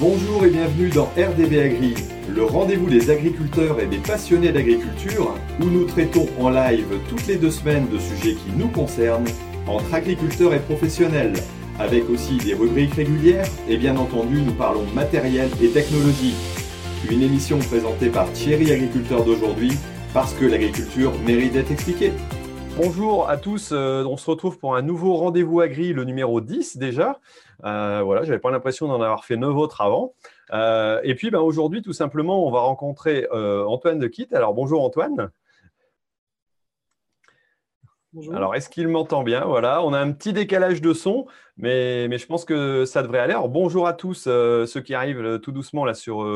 Bonjour et bienvenue dans RDB Agri, le rendez-vous des agriculteurs et des passionnés d'agriculture, où nous traitons en live toutes les deux semaines de sujets qui nous concernent, entre agriculteurs et professionnels, avec aussi des rubriques régulières, et bien entendu nous parlons matériel et technologie. Une émission présentée par Thierry Agriculteur d'aujourd'hui, parce que l'agriculture mérite d'être expliquée. Bonjour à tous, euh, on se retrouve pour un nouveau rendez-vous agri, le numéro 10 déjà. Euh, voilà, j'avais pas l'impression d'en avoir fait neuf autres avant. Euh, et puis ben, aujourd'hui, tout simplement, on va rencontrer euh, Antoine de Kit. Alors bonjour Antoine. Bonjour. Alors, est-ce qu'il m'entend bien? Voilà, on a un petit décalage de son, mais, mais, je pense que ça devrait aller. Alors, bonjour à tous ceux qui arrivent tout doucement là sur,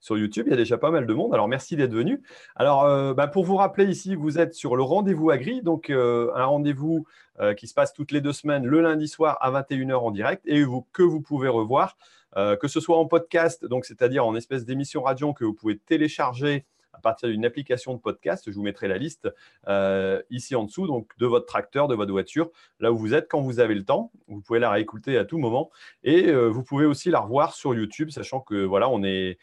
sur YouTube. Il y a déjà pas mal de monde. Alors, merci d'être venus. Alors, ben, pour vous rappeler ici, vous êtes sur le rendez-vous Agri, donc un rendez-vous euh, qui se passe toutes les deux semaines le lundi soir à 21h en direct et que vous pouvez revoir, euh, que ce soit en podcast, donc c'est-à-dire en espèce d'émission radio que vous pouvez télécharger à partir d'une application de podcast. Je vous mettrai la liste euh, ici en dessous, donc de votre tracteur, de votre voiture, là où vous êtes quand vous avez le temps. Vous pouvez la réécouter à tout moment et vous pouvez aussi la revoir sur YouTube, sachant que voilà, on est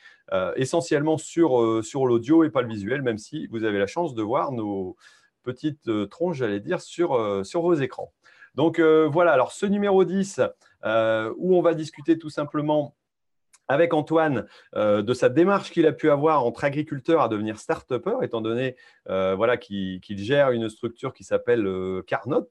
essentiellement sur, sur l'audio et pas le visuel, même si vous avez la chance de voir nos, petite euh, tronche, j'allais dire, sur, euh, vos écrans. Donc euh, voilà, alors ce numéro 10, où on va discuter tout simplement avec Antoine de sa démarche qu'il a pu avoir entre agriculteur à devenir start-upper, étant donné voilà, qu'il gère une structure qui s'appelle Carnot,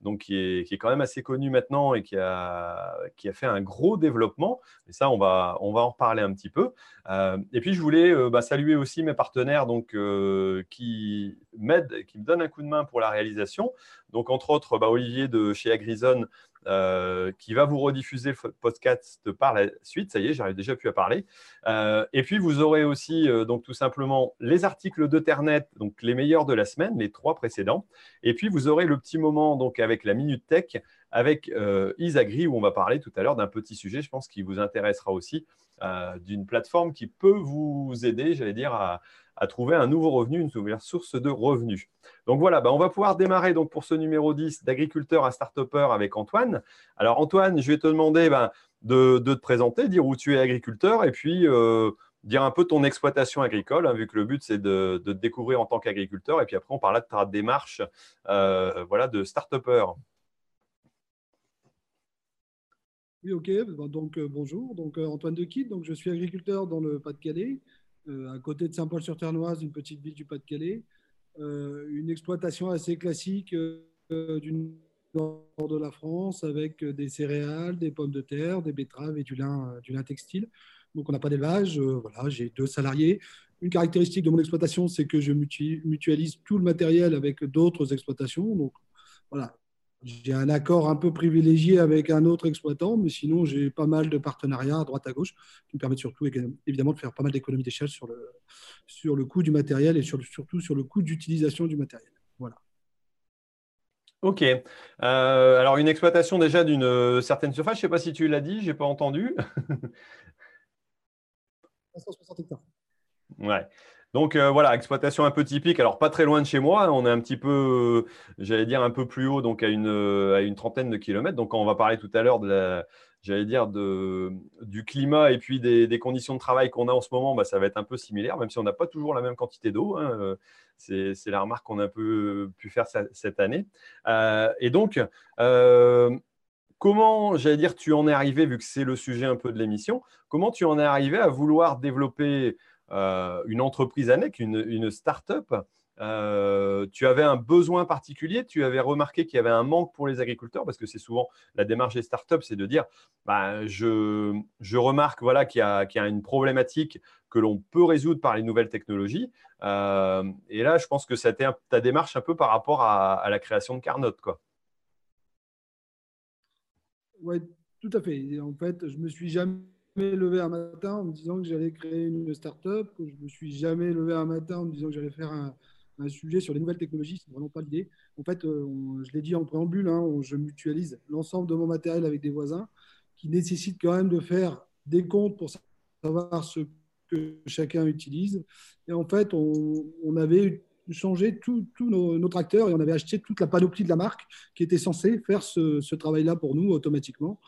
donc qui est, qui est, quand même assez connu maintenant et qui a, qui a fait un gros développement. Et ça, on va, on va en reparler un petit peu. Euh, et puis, je voulais euh, bah, saluer aussi mes partenaires donc, euh, qui m'aident, qui me donnent un coup de main pour la réalisation. Donc, entre autres, bah, Olivier de chez Agrizone euh, qui va vous rediffuser le podcast par la suite. Ça y est, j'arrive déjà plus à parler. Euh, et puis, vous aurez aussi euh, donc tout simplement les articles de Ternet, donc les meilleurs de la semaine, les trois précédents. Et puis, vous aurez le petit moment donc avec la Minute Tech avec Isagri où on va parler tout à l'heure d'un petit sujet, je pense, qui vous intéressera aussi, d'une plateforme qui peut vous aider, j'allais dire, à, trouver un nouveau revenu, une nouvelle source de revenus. Donc voilà, bah, on va pouvoir démarrer donc pour ce numéro 10 d'agriculteur à start avec Antoine. Alors Antoine, je vais te demander ben, de, te présenter, dire où tu es agriculteur et puis euh, dire un peu ton exploitation agricole, hein, vu que le but c'est de, te découvrir en tant qu'agriculteur. Et puis après, on parlera de ta démarche euh, voilà, de start Oui, ok. Donc euh, bonjour. Donc Antoine Dequitte. Donc je suis agriculteur dans le Pas-de-Calais. Euh, à côté de Saint-Paul-sur-Ternoise, une petite ville du Pas-de-Calais. Euh, une exploitation assez classique euh, du nord de la France avec des céréales, des pommes de terre, des betteraves et du lin, du lin textile. Donc on n'a pas d'élevage. voilà, j'ai deux salariés. Une caractéristique de mon exploitation, c'est que je mutualise tout le matériel avec d'autres exploitations. Donc voilà, j'ai un accord un peu privilégié avec un autre exploitant, mais sinon, j'ai pas mal de partenariats à droite à gauche qui me permettent surtout, évidemment, de faire pas mal d'économies d'échelle sur le, sur le coût du matériel et sur, surtout sur le coût d'utilisation du matériel. Voilà. Ok. Euh, alors, une exploitation déjà d'une certaine surface, je ne sais pas si tu l'as dit, je n'ai pas entendu. 160 hectares. Ouais. Donc euh, voilà, exploitation un peu typique. Alors pas très loin de chez moi, on est un petit peu, j'allais dire un peu plus haut, donc à une, à une trentaine de kilomètres. Donc on va parler tout à l'heure de la, j'allais dire de, du climat et puis des, conditions de travail qu'on a en ce moment, bah, ça va être un peu similaire, même si on n'a pas toujours la même quantité d'eau. Hein, euh, c'est, la remarque qu'on a un peu pu faire cette année. Euh, et donc, comment, j'allais dire, tu en es arrivé, vu que c'est le sujet un peu de l'émission, comment tu en es arrivé à vouloir développer euh, une entreprise annexe, une, une start-up, euh, tu avais un besoin particulier, tu avais remarqué qu'il y avait un manque pour les agriculteurs, parce que c'est souvent la démarche des startups, c'est de dire, bah, je, remarque voilà, qu'il y, a une problématique que l'on peut résoudre par les nouvelles technologies. Euh, et là, je pense que c'était ta démarche un peu par rapport à, la création de Carnot. Quoi. Oui, tout à fait. En fait, je me suis jamais levé un matin en me disant que j'allais créer une start-up, que je ne me suis jamais levé un matin en me disant que j'allais faire un, sujet sur les nouvelles technologies. C'est vraiment pas l'idée. En fait, euh, je l'ai dit en préambule, hein, je mutualise l'ensemble de mon matériel avec des voisins qui nécessitent quand même de faire des comptes pour savoir ce que chacun utilise. Et en fait, on, avait changé tous nos, tracteurs et on avait acheté toute la panoplie de la marque qui était censée faire ce travail-là pour nous automatiquement.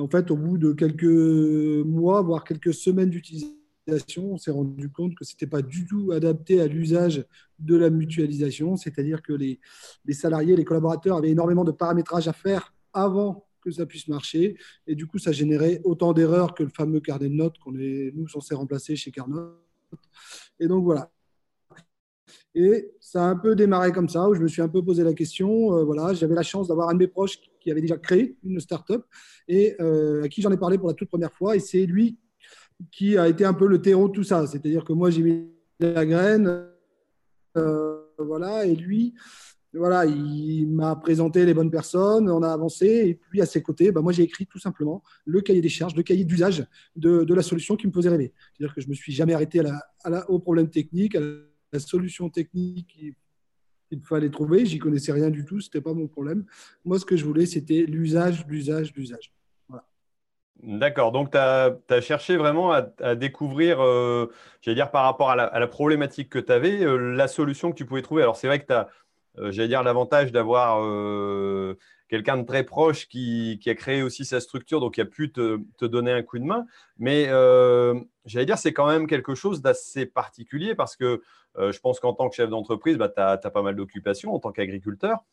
Et en fait, au bout de quelques mois, voire quelques semaines d'utilisation, on s'est rendu compte que ce n'était pas du tout adapté à l'usage de la mutualisation, c'est-à-dire que les, salariés, les collaborateurs avaient énormément de paramétrage à faire avant que ça puisse marcher. Et du coup, ça générait autant d'erreurs que le fameux carnet de notes qu'on est, nous, censés remplacer chez Carnot. Et donc, voilà. Et ça a un peu démarré comme ça, où je me suis un peu posé la question. Euh, voilà, j'avais la chance d'avoir un de mes proches qui avait déjà créé une start-up et euh, à qui j'en ai parlé pour la toute première fois. Et c'est lui qui a été un peu le terreau de tout ça. C'est-à-dire que moi, j'ai mis la graine, euh, voilà, et lui, voilà, il m'a présenté les bonnes personnes, on a avancé, et puis à ses côtés, bah, moi j'ai écrit tout simplement le cahier des charges, le cahier d'usage de, la solution qui me faisait rêver. C'est-à-dire que je ne me suis jamais arrêté au problème technique, à la, solution technique qu'il fallait trouver. J'y connaissais rien du tout, ce n'était pas mon problème. Moi, ce que je voulais, c'était l'usage, l'usage, l'usage. D'accord, donc tu as, cherché vraiment à, découvrir, euh, j'allais dire par rapport à la, problématique que tu avais, euh, la solution que tu pouvais trouver. Alors c'est vrai que tu as, euh, j'allais dire, l'avantage d'avoir quelqu'un de très proche qui, a créé aussi sa structure, donc qui a pu te, donner un coup de main. Mais j'allais dire, c'est quand même quelque chose d'assez particulier parce que je pense qu'en tant que chef d'entreprise, bah, tu as, pas mal d'occupations en tant qu'agriculteur.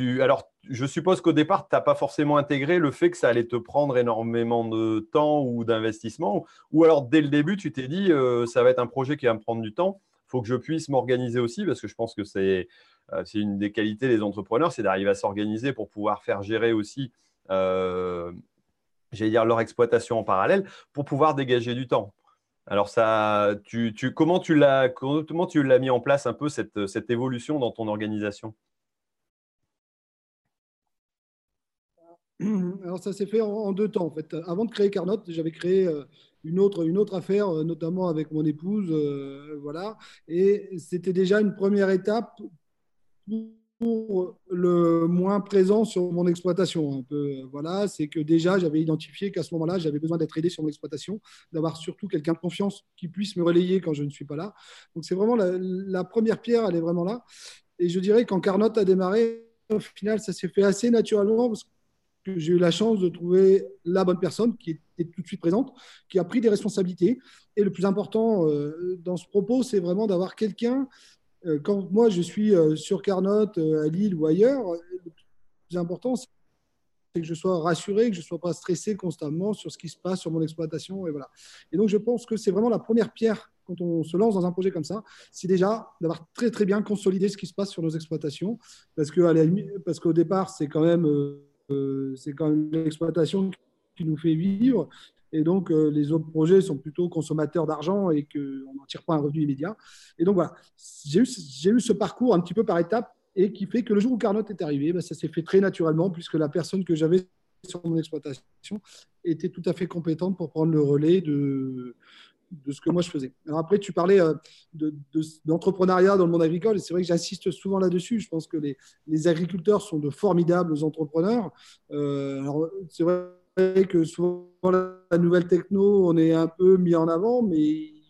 alors, je suppose qu'au départ, tu n'as pas forcément intégré le fait que ça allait te prendre énormément de temps ou d'investissement. Ou alors, dès le début, tu t'es dit, euh, ça va être un projet qui va me prendre du temps. Il faut que je puisse m'organiser aussi, parce que je pense que c'est euh, une des qualités des entrepreneurs, c'est d'arriver à s'organiser pour pouvoir faire gérer aussi, euh, j'allais dire, leur exploitation en parallèle, pour pouvoir dégager du temps. Alors, ça, tu, tu, comment tu l'as mis en place un peu cette, cette évolution dans ton organisation? Alors ça s'est fait en, deux temps en fait. Avant de créer Carnot, j'avais créé euh, une autre, une autre affaire, notamment avec mon épouse, voilà. Et c'était déjà une première étape pour le moins présent sur mon exploitation. Un peu, voilà, c'est que déjà j'avais identifié qu'à ce moment-là, j'avais besoin d'être aidé sur mon exploitation, d'avoir surtout quelqu'un de confiance qui puisse me relayer quand je ne suis pas là. Donc c'est vraiment la, première pierre, elle est vraiment là. Et je dirais quand Carnot a démarré, au final, ça s'est fait assez naturellement parce que j'ai eu la chance de trouver la bonne personne qui était tout de suite présente, qui a pris des responsabilités. Et le plus important euh, dans ce propos, c'est vraiment d'avoir quelqu'un, euh, quand moi je suis euh, sur Carnot, à Lille ou ailleurs, le plus important, c'est que je sois rassuré, que je ne sois pas stressé constamment sur ce qui se passe sur mon exploitation. Et, voilà. et donc je pense que c'est vraiment la première pierre quand on se lance dans un projet comme ça, c'est déjà d'avoir très très bien consolidé ce qui se passe sur nos exploitations, parce que parce qu'au départ c'est quand même euh, c'est quand même l'exploitation qui nous fait vivre. Et donc, euh, les autres projets sont plutôt consommateurs d'argent et qu'on n'en tire pas un revenu immédiat. Et donc, voilà, j'ai eu, ce parcours un petit peu par étapes et qui fait que le jour où Carnot est arrivé, ben, ça s'est fait très naturellement puisque la personne que j'avais sur mon exploitation était tout à fait compétente pour prendre le relais de, ce que moi je faisais. Alors après, tu parlais euh, d'entrepreneuriat dans le monde agricole, et c'est vrai que j'insiste souvent là-dessus. Je pense que les, agriculteurs sont de formidables entrepreneurs. Euh, c'est vrai que souvent, la nouvelle techno, on est un peu mis en avant, mais ils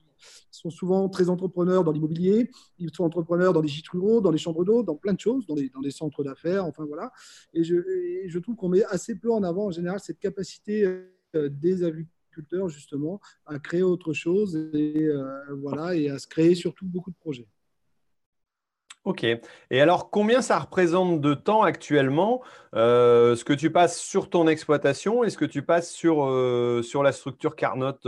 sont souvent très entrepreneurs dans l'immobilier, ils sont entrepreneurs dans les gîtes ruraux, dans les chambres d'eau, dans plein de choses, dans des, dans des centres d'affaires, enfin voilà. Et je, je, trouve qu'on met assez peu en avant en général cette capacité euh, des agriculteurs justement à créer autre chose et, euh, voilà, et à se créer surtout beaucoup de projets. Ok. Et alors, combien ça représente de temps actuellement euh, ce que tu passes sur ton exploitation et ce que tu passes sur, euh, sur la structure Carnot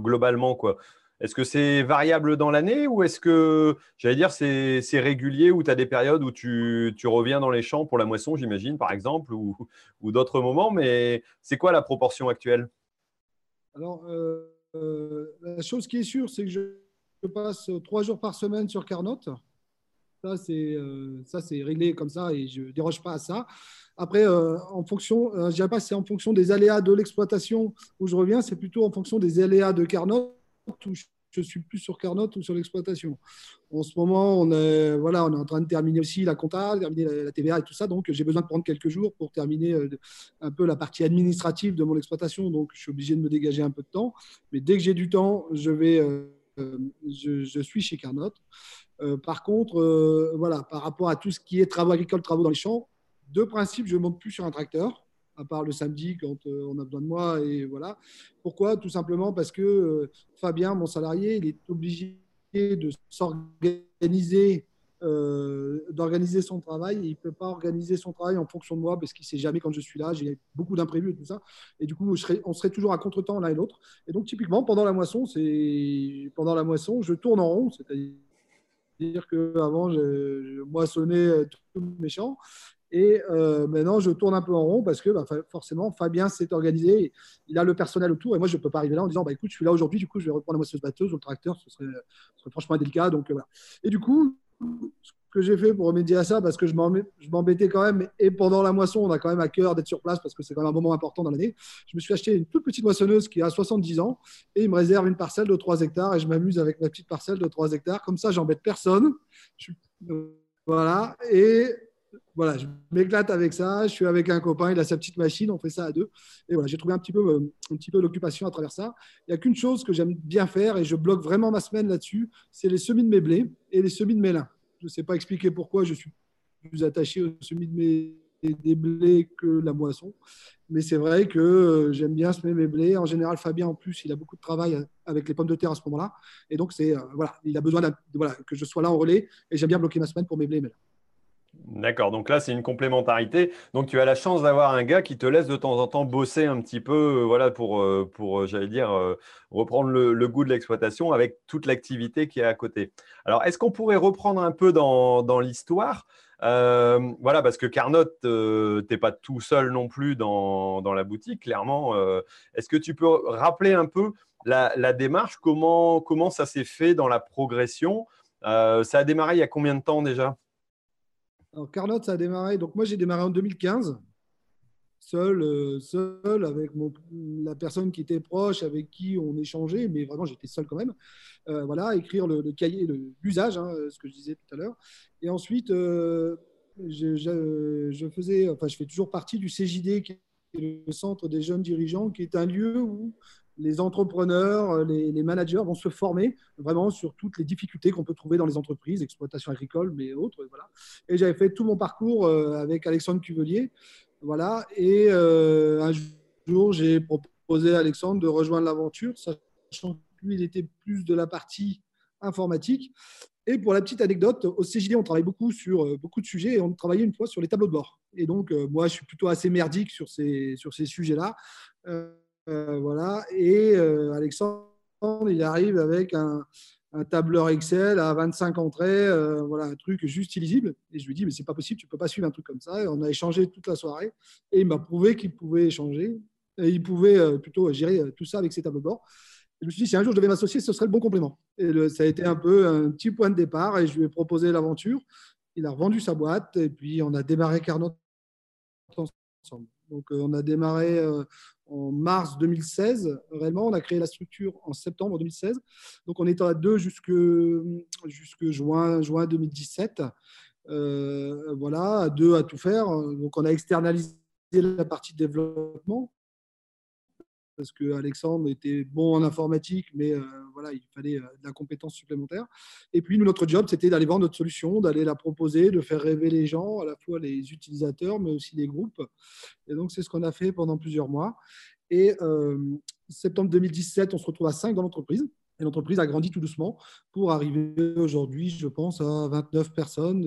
globalement quoi? Est-ce que c'est variable dans l'année ou est-ce que, j'allais dire, c'est, régulier ou tu as des périodes où tu, tu, reviens dans les champs pour la moisson, j'imagine, par exemple, ou, ou d'autres moments Mais c'est quoi la proportion actuelle? Alors, euh, euh, la chose qui est sûre, c'est que je passe trois jours par semaine sur Carnot. Ça, c'est euh, ça, c'est réglé comme ça et je ne déroge pas à ça. Après, en fonction, je dirais pas c'est en fonction des aléas de l'exploitation où je reviens, c'est plutôt en fonction des aléas de Carnot où je suis plus sur Carnot ou sur l'exploitation. En ce moment, on est, voilà, on est en train de terminer aussi la compta, terminer la, TVA et tout ça. Donc, j'ai besoin de prendre quelques jours pour terminer euh, un peu la partie administrative de mon exploitation. Donc, je suis obligé de me dégager un peu de temps. Mais dès que j'ai du temps, je vais, euh, je, suis chez Carnot. Euh, par contre, voilà, par rapport à tout ce qui est travaux agricoles, travaux dans les champs, deux principes, je ne monte plus sur un tracteur. à part le samedi quand on a besoin de moi. Et voilà. Pourquoi? Tout simplement parce que Fabien, mon salarié, il est obligé de s'organiser euh, d'organiser son travail. il ne peut pas organiser son travail en fonction de moi parce qu'il ne sait jamais quand je suis là. J'ai beaucoup d'imprévus et tout ça. Et du coup, on serait toujours à contre-temps l'un et l'autre. Et donc, typiquement, pendant la moisson, c'est pendant la moisson, je tourne en rond. C'est-à-dire qu'avant, je, je moissonnais tout méchant. Et euh, maintenant, je tourne un peu en rond parce que bah, forcément, Fabien s'est organisé. Il a le personnel autour. Et moi, je ne peux pas arriver là en disant bah, écoute, je suis là aujourd'hui, du coup, je vais reprendre la moisseuse batteuse ou le tracteur. Ce serait, ce serait franchement délicat. Donc, euh, voilà. Et du coup, ce que j'ai fait pour remédier à ça, parce que je m'embêtais quand même, et pendant la moisson, on a quand même à cœur d'être sur place parce que c'est quand même un moment important dans l'année. Je me suis acheté une toute petite moissonneuse qui a 70 ans et il me réserve une parcelle de 3 hectares et je m'amuse avec ma petite parcelle de 3 hectares. Comme ça, j'embête personne. voilà. Et voilà, je m'éclate avec ça. Je suis avec un copain, il a sa petite machine, on fait ça à deux. Et voilà, j'ai trouvé un petit peu, euh, un peu l'occupation à travers ça. Il n'y a qu'une chose que j'aime bien faire et je bloque vraiment ma semaine là-dessus, c'est les semis de mes blés et les semis de mes lins. Je ne sais pas expliquer pourquoi je suis plus attaché aux semis de mes des blés que la moisson. Mais c'est vrai que euh, j'aime bien semer mes blés. En général, Fabien, en plus, il a beaucoup de travail avec les pommes de terre à ce moment-là. Et donc, c'est euh, voilà, il a besoin que je sois là en relais. Et j'aime bien bloquer ma semaine pour mes blés. Mais là. D'accord, donc là c'est une complémentarité. Donc tu as la chance d'avoir un gars qui te laisse de temps en temps bosser un petit peu, euh, voilà, pour, euh, pour euh, j'allais dire, reprendre le, goût de l'exploitation avec toute l'activité qui est à côté. Alors est-ce qu'on pourrait reprendre un peu dans, dans l'histoire? Voilà, parce que Carnot, tu n'es pas tout seul non plus dans, dans la boutique, clairement. est-ce que tu peux rappeler un peu la, la démarche, comment, comment ça s'est fait dans la progression? Ça a démarré il y a combien de temps déjà? Alors, Carnot, ça a démarré. Donc, moi, j'ai démarré en 2015, seul, euh, seul avec la personne qui était proche, avec qui on échangeait, mais vraiment, j'étais seul quand même. Euh, voilà, écrire le, cahier, l'usage, hein, ce que je disais tout à l'heure. Et ensuite, euh, je, faisais, enfin, je fais toujours partie du CJD, qui est le Centre des jeunes dirigeants, qui est un lieu où les entrepreneurs, euh, les, managers vont se former vraiment sur toutes les difficultés qu'on peut trouver dans les entreprises, exploitation agricole, mais autres. Voilà. et j'avais fait tout mon parcours euh, avec Alexandre Cuvelier. Voilà. Et euh, un jour, j'ai proposé à Alexandre de rejoindre l'aventure, sachant que lui, il était plus de la partie informatique. Et pour la petite anecdote, au CJD, on travaille beaucoup sur beaucoup de sujets et on travaillait une fois sur les tableaux de bord. Et donc, moi, je suis plutôt assez merdique sur ces, sur ces sujets-là. Voilà. Et euh, Alexandre, il arrive avec un, tableur Excel à 25 entrées, euh, voilà, un truc juste illisible. Et je lui dis, mais c'est pas possible, tu peux pas suivre un truc comme ça. Et on a échangé toute la soirée et il m'a prouvé qu'il pouvait échanger. Et il pouvait plutôt gérer tout ça avec ses tableaux de bord. je me suis dit, si un jour je devais m'associer, ce serait le bon complément. Et ça a été un peu un petit point de départ et je lui ai proposé l'aventure. Il a revendu sa boîte et puis on a démarré Carnot ensemble. Donc, on a démarré en mars 2016. Réellement, on a créé la structure en septembre 2016. Donc, on était à deux jusque, juin 2017. Euh, voilà, à deux à tout faire. Donc, on a externalisé la partie développement parce que Alexandre était bon en informatique, mais euh, voilà, il fallait euh, de la compétence supplémentaire. Et puis, nous, notre job, c'était d'aller vendre notre solution, d'aller la proposer, de faire rêver les gens, à la fois les utilisateurs, mais aussi les groupes. Et donc, c'est ce qu'on a fait pendant plusieurs mois. Et euh, septembre 2017, on se retrouve à 5 dans l'entreprise. Et l'entreprise a grandi tout doucement pour arriver aujourd'hui, je pense, à 29 personnes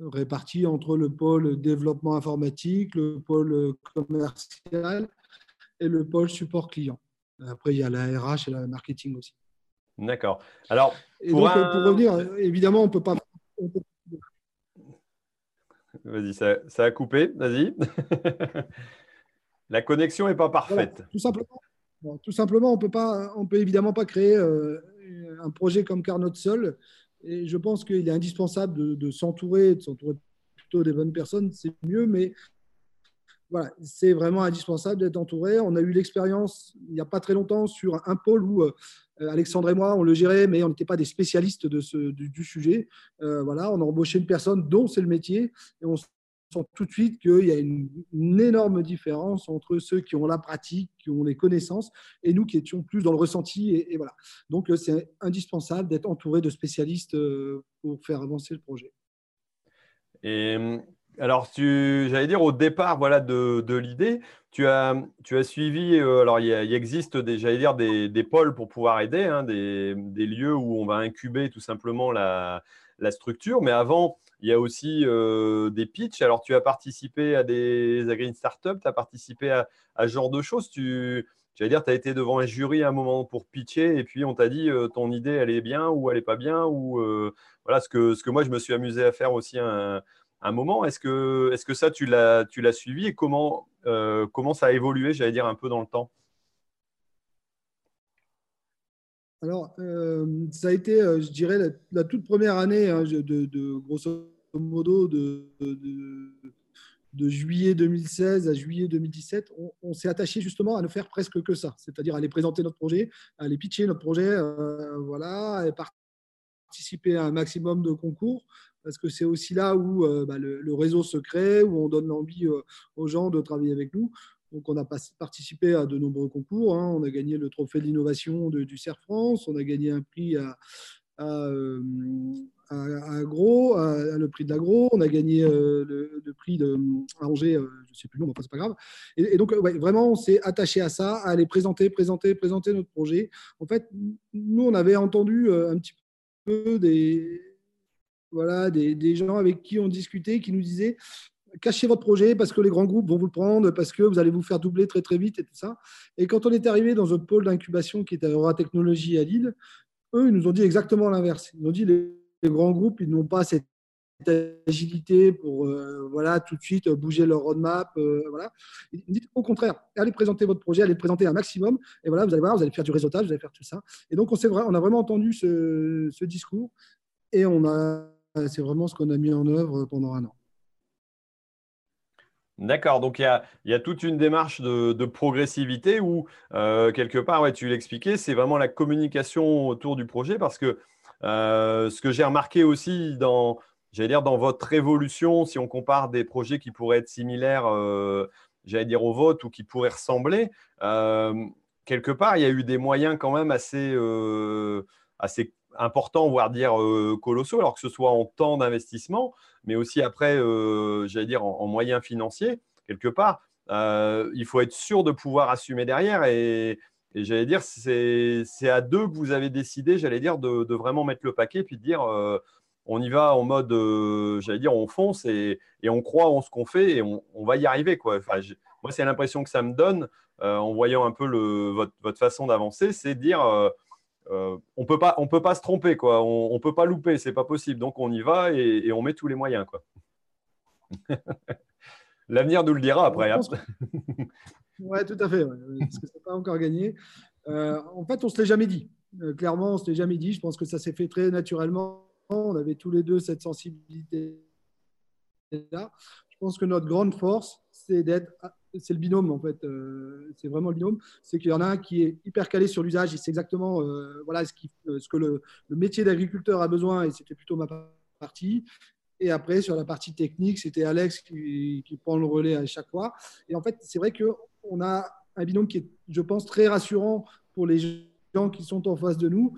réparties entre le pôle développement informatique, le pôle commercial et le pôle support client. Après, il y a la RH et la marketing aussi. D'accord. Alors, pour, donc, pour, revenir, évidemment, on ne peut pas. Vas-y, ça, a coupé. Vas-y. la connexion n'est pas parfaite. tout simplement. tout simplement, on peut pas, on peut évidemment pas créer euh, un projet comme Carnot seul. Et je pense qu'il est indispensable de, de s'entourer, de s'entourer plutôt des bonnes personnes, c'est mieux, mais c'est vraiment indispensable d'être entouré. On a eu l'expérience il n'y a pas très longtemps sur un pôle où euh, Alexandre et moi, on le gérait, mais on n'était pas des spécialistes du, sujet. Euh, voilà, on a embauché une personne dont c'est le métier et on sent tout de suite qu'il y a une, énorme différence entre ceux qui ont la pratique, qui ont les connaissances, et nous qui étions plus dans le ressenti. Et, voilà. Donc, euh, c'est indispensable d'être entouré de spécialistes pour faire avancer le projet. Et alors, j'allais dire au départ voilà, de, l'idée, tu as, tu suivi, euh, alors il, existe des, j'allais dire des, pôles pour pouvoir aider, hein, des, lieux où on va incuber tout simplement la, structure, mais avant, il y a aussi euh, des pitchs. Alors, tu as participé à des agri startups, tu as participé à, à, ce genre de choses. Tu, j'allais dire, tu as été devant un jury à un moment pour pitcher, et puis on t'a dit euh, ton idée, elle est bien ou elle n'est pas bien, ou voilà ce que, ce que moi je me suis amusé à faire aussi un moment. Est-ce que, est que ça, tu l'as, suivi et comment, euh, comment ça a évolué, j'allais dire, un peu dans le temps? Alors, euh, ça a été, euh, je dirais, la, toute première année, hein, de, grosso modo, de, juillet 2016 à juillet 2017, on, s'est attaché justement à ne faire presque que ça, c'est-à-dire aller présenter notre projet, aller pitcher notre projet, voilà, participer à un maximum de concours parce que c'est aussi là où euh, bah, le, réseau se crée, où on donne l'envie euh, aux gens de travailler avec nous. Donc, on a participé à de nombreux concours. Hein. On a gagné le trophée de l'innovation du CERF France. On a gagné un prix à, à, euh, Gros, le prix de l'agro. On a gagné le, prix de Angers, je ne sais plus le nom, mais c'est pas grave. Et, donc, vraiment, on s'est attaché à ça, à aller présenter, présenter, présenter notre projet. En fait, nous, on avait entendu un petit peu des, voilà, des, gens avec qui on discutait, qui nous disaient cachez votre projet parce que les grands groupes vont vous le prendre, parce que vous allez vous faire doubler très très vite et tout ça. Et quand on est arrivé dans un pôle d'incubation qui était Aura Technologie à Lille, eux, ils nous ont dit exactement l'inverse. Ils nous ont dit les, les grands groupes, ils n'ont pas cette agilité pour euh, voilà tout de suite bouger leur roadmap euh, voilà dites au contraire allez présenter votre projet allez le présenter un maximum et voilà vous allez voir vous allez faire du réseautage vous allez faire tout ça et donc on, on a vraiment entendu ce discours et on a c'est vraiment ce qu'on a mis en œuvre pendant un an. D'accord, donc il y, a, toute une démarche de, progressivité où, euh, quelque part, ouais, tu l'expliquais, c'est vraiment la communication autour du projet parce que euh, ce que j'ai remarqué aussi dans, dire, dans votre évolution, si on compare des projets qui pourraient être similaires, euh, dire, au vote ou qui pourraient ressembler, quelque part, il y a eu des moyens quand même assez, assez importants, voire dire euh, colossaux, alors que ce soit en temps d'investissement, mais aussi après, euh, j'allais dire, en, moyens financiers, quelque part. Euh, il faut être sûr de pouvoir assumer derrière. Et, j'allais dire, c'est à deux que vous avez décidé, j'allais dire, de, vraiment mettre le paquet, puis de dire, on y va en mode, j'allais dire, on fonce et, on croit en ce qu'on fait et on, va y arriver. Quoi. Enfin, moi, c'est l'impression que ça me donne en voyant un peu le, votre, votre, façon d'avancer, c'est de dire euh, on peut pas, on peut pas se tromper, quoi. On, ne peut pas louper, c'est pas possible. Donc on y va et, on met tous les moyens, quoi. L'avenir nous le dira après. Hein. Oui, tout à fait, parce que c'est pas encore gagné. Euh, en fait, on se l'est jamais dit. Euh, clairement, on se l'est jamais dit. Je pense que ça s'est fait très naturellement. On avait tous les deux cette sensibilité là. Je pense que notre grande force, c'est d'être c'est le binôme en fait. Euh, c'est vraiment le binôme. C'est qu'il y en a un qui est hyper calé sur l'usage et c'est exactement euh, voilà ce, euh, que le, métier d'agriculteur a besoin et c'était plutôt ma partie. Et après, sur la partie technique, c'était Alex qui, qui, prend le relais à chaque fois. Et en fait, c'est vrai qu'on a un binôme qui est, je pense, très rassurant pour les gens qui sont en face de nous.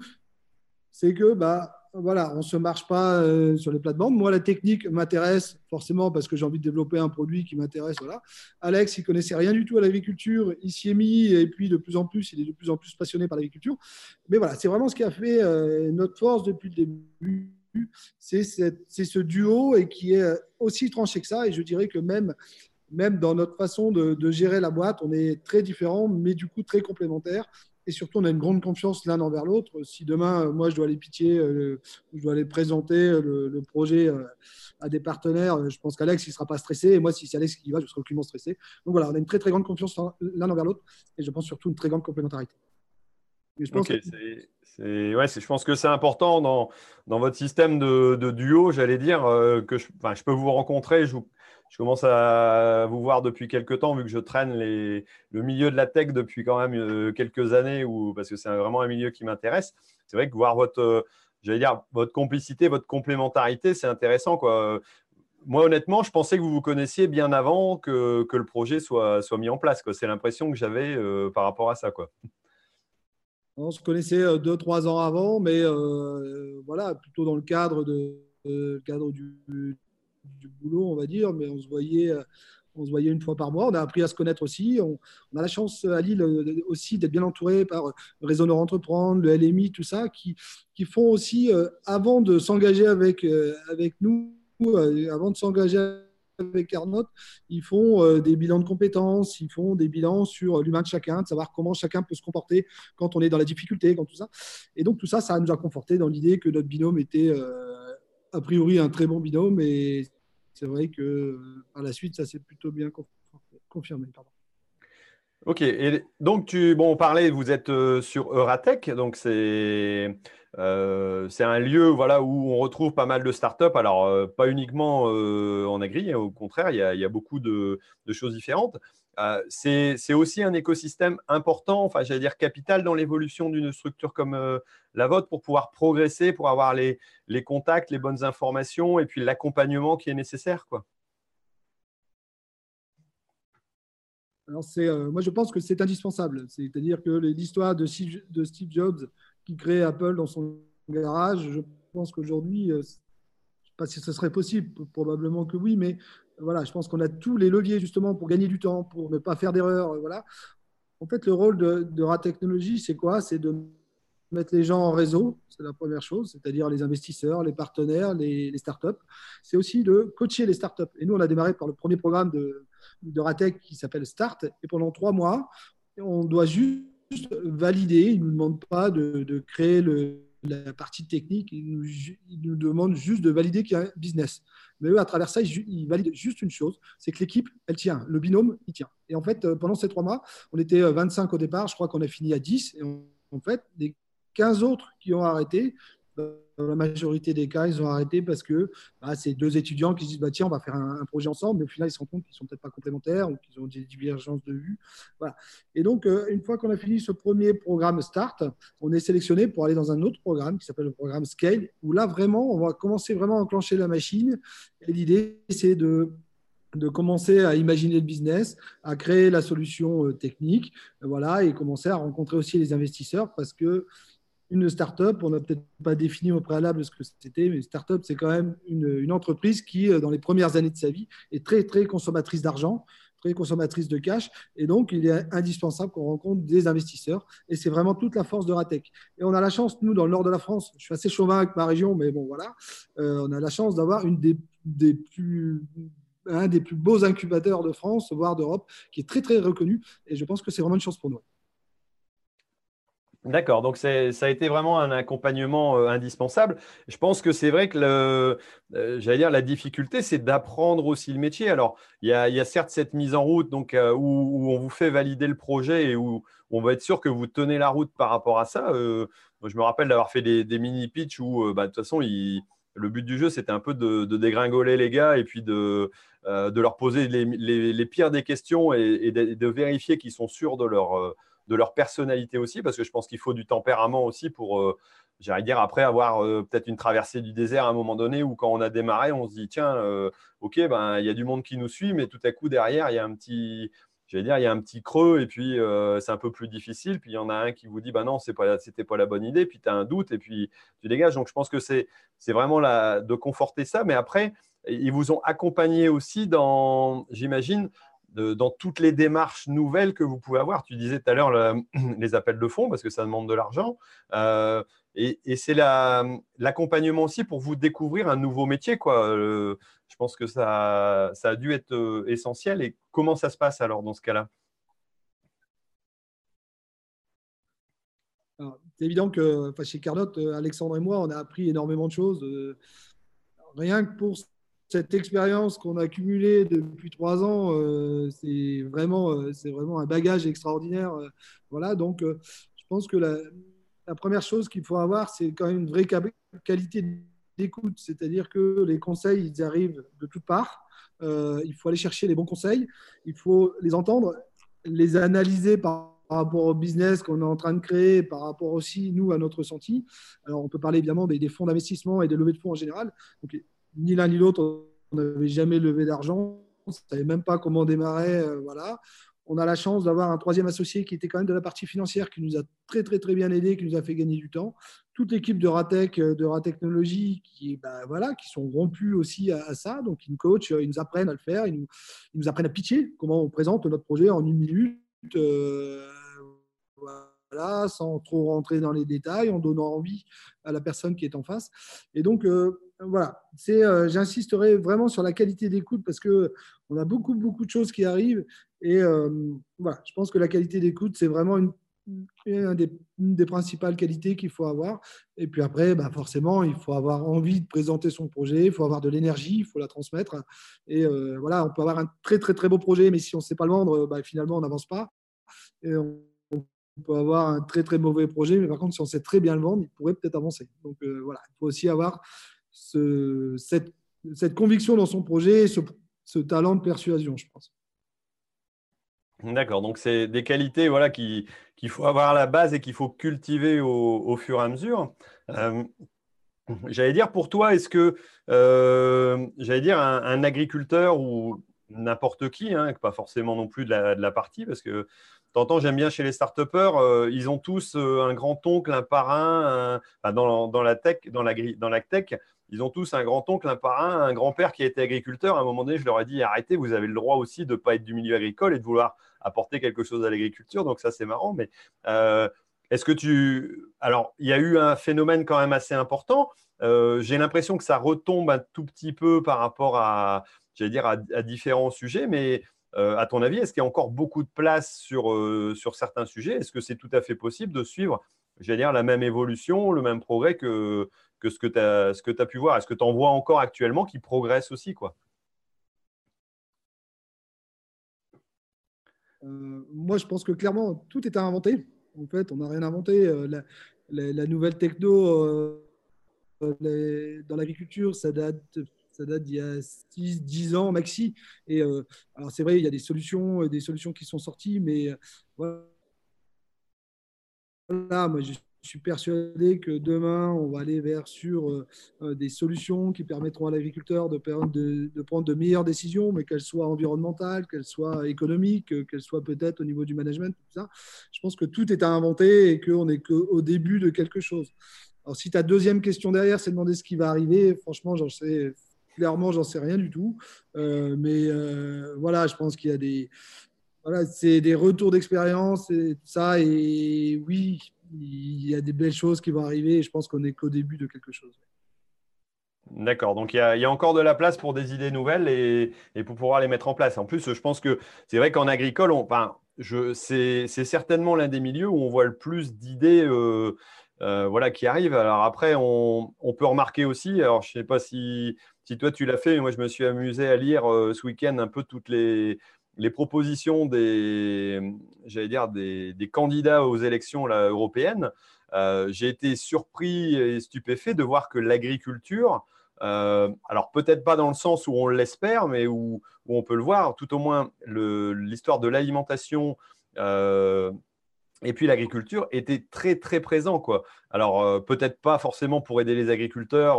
C'est que bah, voilà, on ne se marche pas euh, sur les plates-bandes. Moi, la technique m'intéresse forcément parce que j'ai envie de développer un produit qui m'intéresse. Voilà. Alex, il connaissait rien du tout à l'agriculture, il s'y est mis et puis de plus en plus, il est de plus en plus passionné par l'agriculture. Mais voilà, c'est vraiment ce qui a fait euh, notre force depuis le début. C'est ce duo et qui est euh, aussi tranché que ça. Et je dirais que même, même dans notre façon de, de gérer la boîte, on est très différents, mais du coup très complémentaires et surtout on a une grande confiance l'un envers l'autre. Si demain, euh, moi, je dois aller pitié, euh, je dois aller présenter euh, le, projet à des partenaires, je pense qu'Alex, il ne sera pas stressé. Et moi, si c'est Alex qui y va, je serai aucunement stressé. Donc voilà, on a une très, très grande confiance l'un envers l'autre. Et je pense surtout une très grande complémentarité. je pense, que... ouais, je pense que c'est important dans, dans votre système de, de duo, j'allais dire, que je, je, peux vous rencontrer, je vous, je commence à vous voir depuis quelques temps, vu que je traîne le milieu de la tech depuis quand même euh, quelques années, ou parce que c'est vraiment un milieu qui m'intéresse. C'est vrai que voir votre, euh, dire, votre complicité, votre complémentarité, c'est intéressant. Quoi. Moi, honnêtement, je pensais que vous vous connaissiez bien avant que, le projet soit, soit mis en place. C'est l'impression que j'avais euh, par rapport à ça. Quoi. On se connaissait deux, trois ans avant, mais voilà, plutôt dans le cadre, de, cadre du, du boulot, on va dire, mais on se voyait on se voyait une fois par mois. On a appris à se connaître aussi. On, a la chance à Lille euh, aussi d'être bien entouré par le euh, Réseau Nord Entreprendre, le LMI, tout ça, qui, qui font aussi, euh, avant de s'engager avec, avec nous, avant de s'engager avec Arnaud, ils font des bilans de compétences, ils font des bilans sur l'humain de chacun, de savoir comment chacun peut se comporter quand on est dans la difficulté, quand tout ça. Et donc tout ça, ça nous a conforté dans l'idée que notre binôme était a priori un très bon binôme et c'est vrai que par la suite, ça s'est plutôt bien confirmé. Ok, et donc tu, bon, on parlait, vous êtes euh, sur Euratech, donc c'est euh, un lieu voilà, où on retrouve pas mal de startups. Alors, euh, pas uniquement en agri, au contraire, il y a, beaucoup de, choses différentes. C'est aussi un écosystème important, enfin, j'allais dire capital dans l'évolution d'une structure comme la vôtre pour pouvoir progresser, pour avoir les, les contacts, les bonnes informations et puis l'accompagnement qui est nécessaire. Quoi. Alors euh, moi, je pense que c'est indispensable. C'est-à-dire que l'histoire de, de, Steve Jobs qui crée Apple dans son garage, je pense qu'aujourd'hui, euh, je ne sais pas si ce serait possible, probablement que oui, mais voilà, je pense qu'on a tous les leviers justement pour gagner du temps, pour ne pas faire d'erreurs. Voilà. En fait, le rôle de, de RA Technologies, c'est quoi? C'est de mettre les gens en réseau, c'est la première chose, c'est-à-dire les investisseurs, les partenaires, les, startups. C'est aussi de coacher les startups. Et nous, on a démarré par le premier programme de, de qui s'appelle Start. Et pendant trois mois, on doit juste valider. Ils ne nous demandent pas de créer le, la partie technique. Ils nous, demandent juste de valider qu'il y a un business. Mais eux, à travers ça, ils, valident juste une chose, c'est que l'équipe, elle tient. Le binôme, il tient. Et en fait, euh, pendant ces trois mois, on était 25 au départ. Je crois qu'on a fini à 10. Et en fait, des 15 autres qui ont arrêté. Dans la majorité des cas, ils ont arrêté parce que bah, c'est deux étudiants qui se disent bah, tiens, on va faire un, projet ensemble, mais au final, ils se rendent compte qu'ils ne sont peut-être pas complémentaires ou qu'ils ont des divergences de vue. Et donc, euh, une fois qu'on a fini ce premier programme Start, on est sélectionné pour aller dans un autre programme qui s'appelle le programme Scale, où là, vraiment, on va commencer vraiment à enclencher la machine. Et l'idée, c'est de de commencer à imaginer le business, à créer la solution euh, technique, voilà, et commencer à rencontrer aussi les investisseurs parce que une start-up, on n'a peut-être pas défini au préalable ce que c'était, mais une start-up, c'est quand même une, entreprise qui, euh, dans les premières années de sa vie, est très, très consommatrice d'argent, très consommatrice de cash. Et donc, il est indispensable qu'on rencontre des investisseurs. Et c'est vraiment toute la force de Ratec. Et on a la chance, nous, dans le nord de la France, je suis assez chauvin avec ma région, mais bon, voilà, euh, on a la chance d'avoir un des plus beaux incubateurs de France, voire d'Europe, qui est très, très reconnu. Et je pense que c'est vraiment une chance pour nous. D'accord, donc ça a été vraiment un accompagnement euh, indispensable. Je pense que c'est vrai que le, euh, j'allais la difficulté, c'est d'apprendre aussi le métier. Alors, il y, a, certes cette mise en route euh, où, on vous fait valider le projet et où, on va être sûr que vous tenez la route par rapport à ça. je me rappelle d'avoir fait des, mini pitch où, bah, de toute façon, le but du jeu, c'était un peu de, dégringoler les gars et puis de, leur poser les, pires des questions et, de, vérifier qu'ils sont sûrs de leur de leur personnalité aussi, parce que je pense qu'il faut du tempérament aussi pour, euh, j'allais dire, après avoir euh, peut-être une traversée du désert à un moment donné, où quand on a démarré, on se dit, tiens, euh, ok, ben, il y a du monde qui nous suit, mais tout à coup, derrière, il y a un petit, j'allais dire, il y a un petit creux, et puis c'est un peu plus difficile, puis il y en a un qui vous dit, ben non, ce n'était pas la bonne idée, puis tu as un doute, et puis tu dégages. Donc, je pense que c'est vraiment la, de conforter ça, mais après, ils vous ont accompagné aussi dans, j'imagine, dans toutes les démarches nouvelles que vous pouvez avoir. Tu disais tout à l'heure les appels de fonds parce que ça demande de l'argent. Euh, et, c'est l'accompagnement aussi pour vous découvrir un nouveau métier. Euh, je pense que ça, ça, a dû être euh, essentiel. Et comment ça se passe alors dans ce cas-là? C'est évident que chez Carlotte, Alexandre et moi, on a appris énormément de choses. rien que pour cette expérience qu'on a accumulée depuis trois ans, euh, c'est vraiment, euh, vraiment un bagage extraordinaire. Euh, voilà, donc je pense que la, première chose qu'il faut avoir, c'est quand même une vraie qualité d'écoute, c'est-à-dire que les conseils, ils arrivent de toutes parts. il faut aller chercher les bons conseils, il faut les entendre, les analyser par rapport au business qu'on est en train de créer, par rapport aussi, nous, à notre ressenti. Alors, on peut parler évidemment des, fonds d'investissement et des levées de fonds en général. Ni l'un ni l'autre, on n'avait jamais levé d'argent, on ne savait même pas comment démarrer. Euh, voilà. on a la chance d'avoir un troisième associé qui était quand même de la partie financière, qui nous a très très très bien aidé, qui nous a fait gagner du temps. Toute l'équipe de Ratec, de Ratechnologie, qui, bah, voilà, qui sont rompus aussi à, ça. Donc ils nous coachent, ils nous apprennent à le faire, ils nous, apprennent à pitcher, comment on présente notre projet en une minute. Euh, voilà, sans trop rentrer dans les détails, en donnant envie à la personne qui est en face. Et donc, euh, voilà, c'est, euh, j'insisterai vraiment sur la qualité d'écoute parce que on a beaucoup, beaucoup de choses qui arrivent. Et euh, voilà, je pense que la qualité d'écoute, c'est vraiment une, des, principales qualités qu'il faut avoir. Et puis après, bah forcément, il faut avoir envie de présenter son projet, il faut avoir de l'énergie, il faut la transmettre. Et euh, voilà, on peut avoir un très, très, très beau projet, mais si on ne sait pas le vendre, bah, finalement, on n'avance pas. Et on, peut avoir un très, très mauvais projet, mais par contre, si on sait très bien le vendre, il pourrait peut-être avancer. Donc voilà, il faut aussi avoir cette, cette, conviction dans son projet ce, talent de persuasion, je pense. D'accord, donc c'est des qualités voilà, qu'il faut avoir à la base et qu'il faut cultiver au, fur et à mesure. Euh, j'allais dire pour toi, est-ce que, euh, j'allais dire, un, agriculteur ou n'importe qui, hein, pas forcément non plus de la, de la partie, parce que T'entends, j'aime bien chez les start euh, ils ont tous un grand-oncle, un parrain, dans, dans, la tech, dans la, dans la tech, ils ont tous un grand-oncle, un parrain, un grand-père qui a été agriculteur. À un moment donné, je leur ai dit arrêtez, vous avez le droit aussi de ne pas être du milieu agricole et de vouloir apporter quelque chose à l'agriculture. Donc, ça, c'est marrant. Mais euh, est-ce que tu. Alors, il y a eu un phénomène quand même assez important. Euh, j'ai l'impression que ça retombe un tout petit peu par rapport à, dire, à, différents sujets. Mais euh, à ton avis, est-ce qu'il y a encore beaucoup de place sur, sur certains sujets? Est-ce que c'est tout à fait possible de suivre, j'allais dire, la même évolution, le même progrès que que ce que tu as, pu voir Est-ce que tu en vois encore actuellement qui progressent aussi quoi euh, Moi, je pense que clairement, tout est à inventer. En fait, on n'a rien inventé. Euh, la, nouvelle techno euh, dans l'agriculture, ça date, ça date d'il y a 6, 10 ans maxi. Et alors, c'est vrai, il y a des solutions, des solutions qui sont sorties, mais voilà, moi, je je suis persuadé que demain, on va aller vers sur euh, euh, des solutions qui permettront à l'agriculteur de, de, prendre de meilleures décisions, mais qu'elles soient environnementales, qu'elles soient économiques, euh, qu'elles soient peut-être au niveau du management, tout ça. Je pense que tout est à inventer et qu'on n'est qu'au début de quelque chose. Alors, si ta deuxième question derrière, c'est demander ce qui va arriver, franchement, j'en sais clairement, j'en sais rien du tout. mais voilà, je pense qu'il y a des, voilà, des retours d'expérience et tout ça. Et oui, il y a des belles choses qui vont arriver et je pense qu'on n'est qu'au début de quelque chose. D'accord, donc il y, a, encore de la place pour des idées nouvelles et, pour pouvoir les mettre en place. En plus, je pense que c'est vrai qu'en agricole, c'est certainement l'un des milieux où on voit le plus d'idées euh, euh, voilà, qui arrivent. Alors après, on, peut remarquer aussi, alors je ne sais pas si, si toi tu l'as fait, mais moi je me suis amusé à lire euh, ce week-end un peu toutes les, les propositions des, dire, des, candidats aux élections européennes, euh, j'ai été surpris et stupéfait de voir que l'agriculture, euh, alors peut-être pas dans le sens où on l'espère, mais où, on peut le voir, tout au moins l'histoire de l'alimentation euh, et puis l'agriculture était très très présent. Quoi. Alors peut-être pas forcément pour aider les agriculteurs,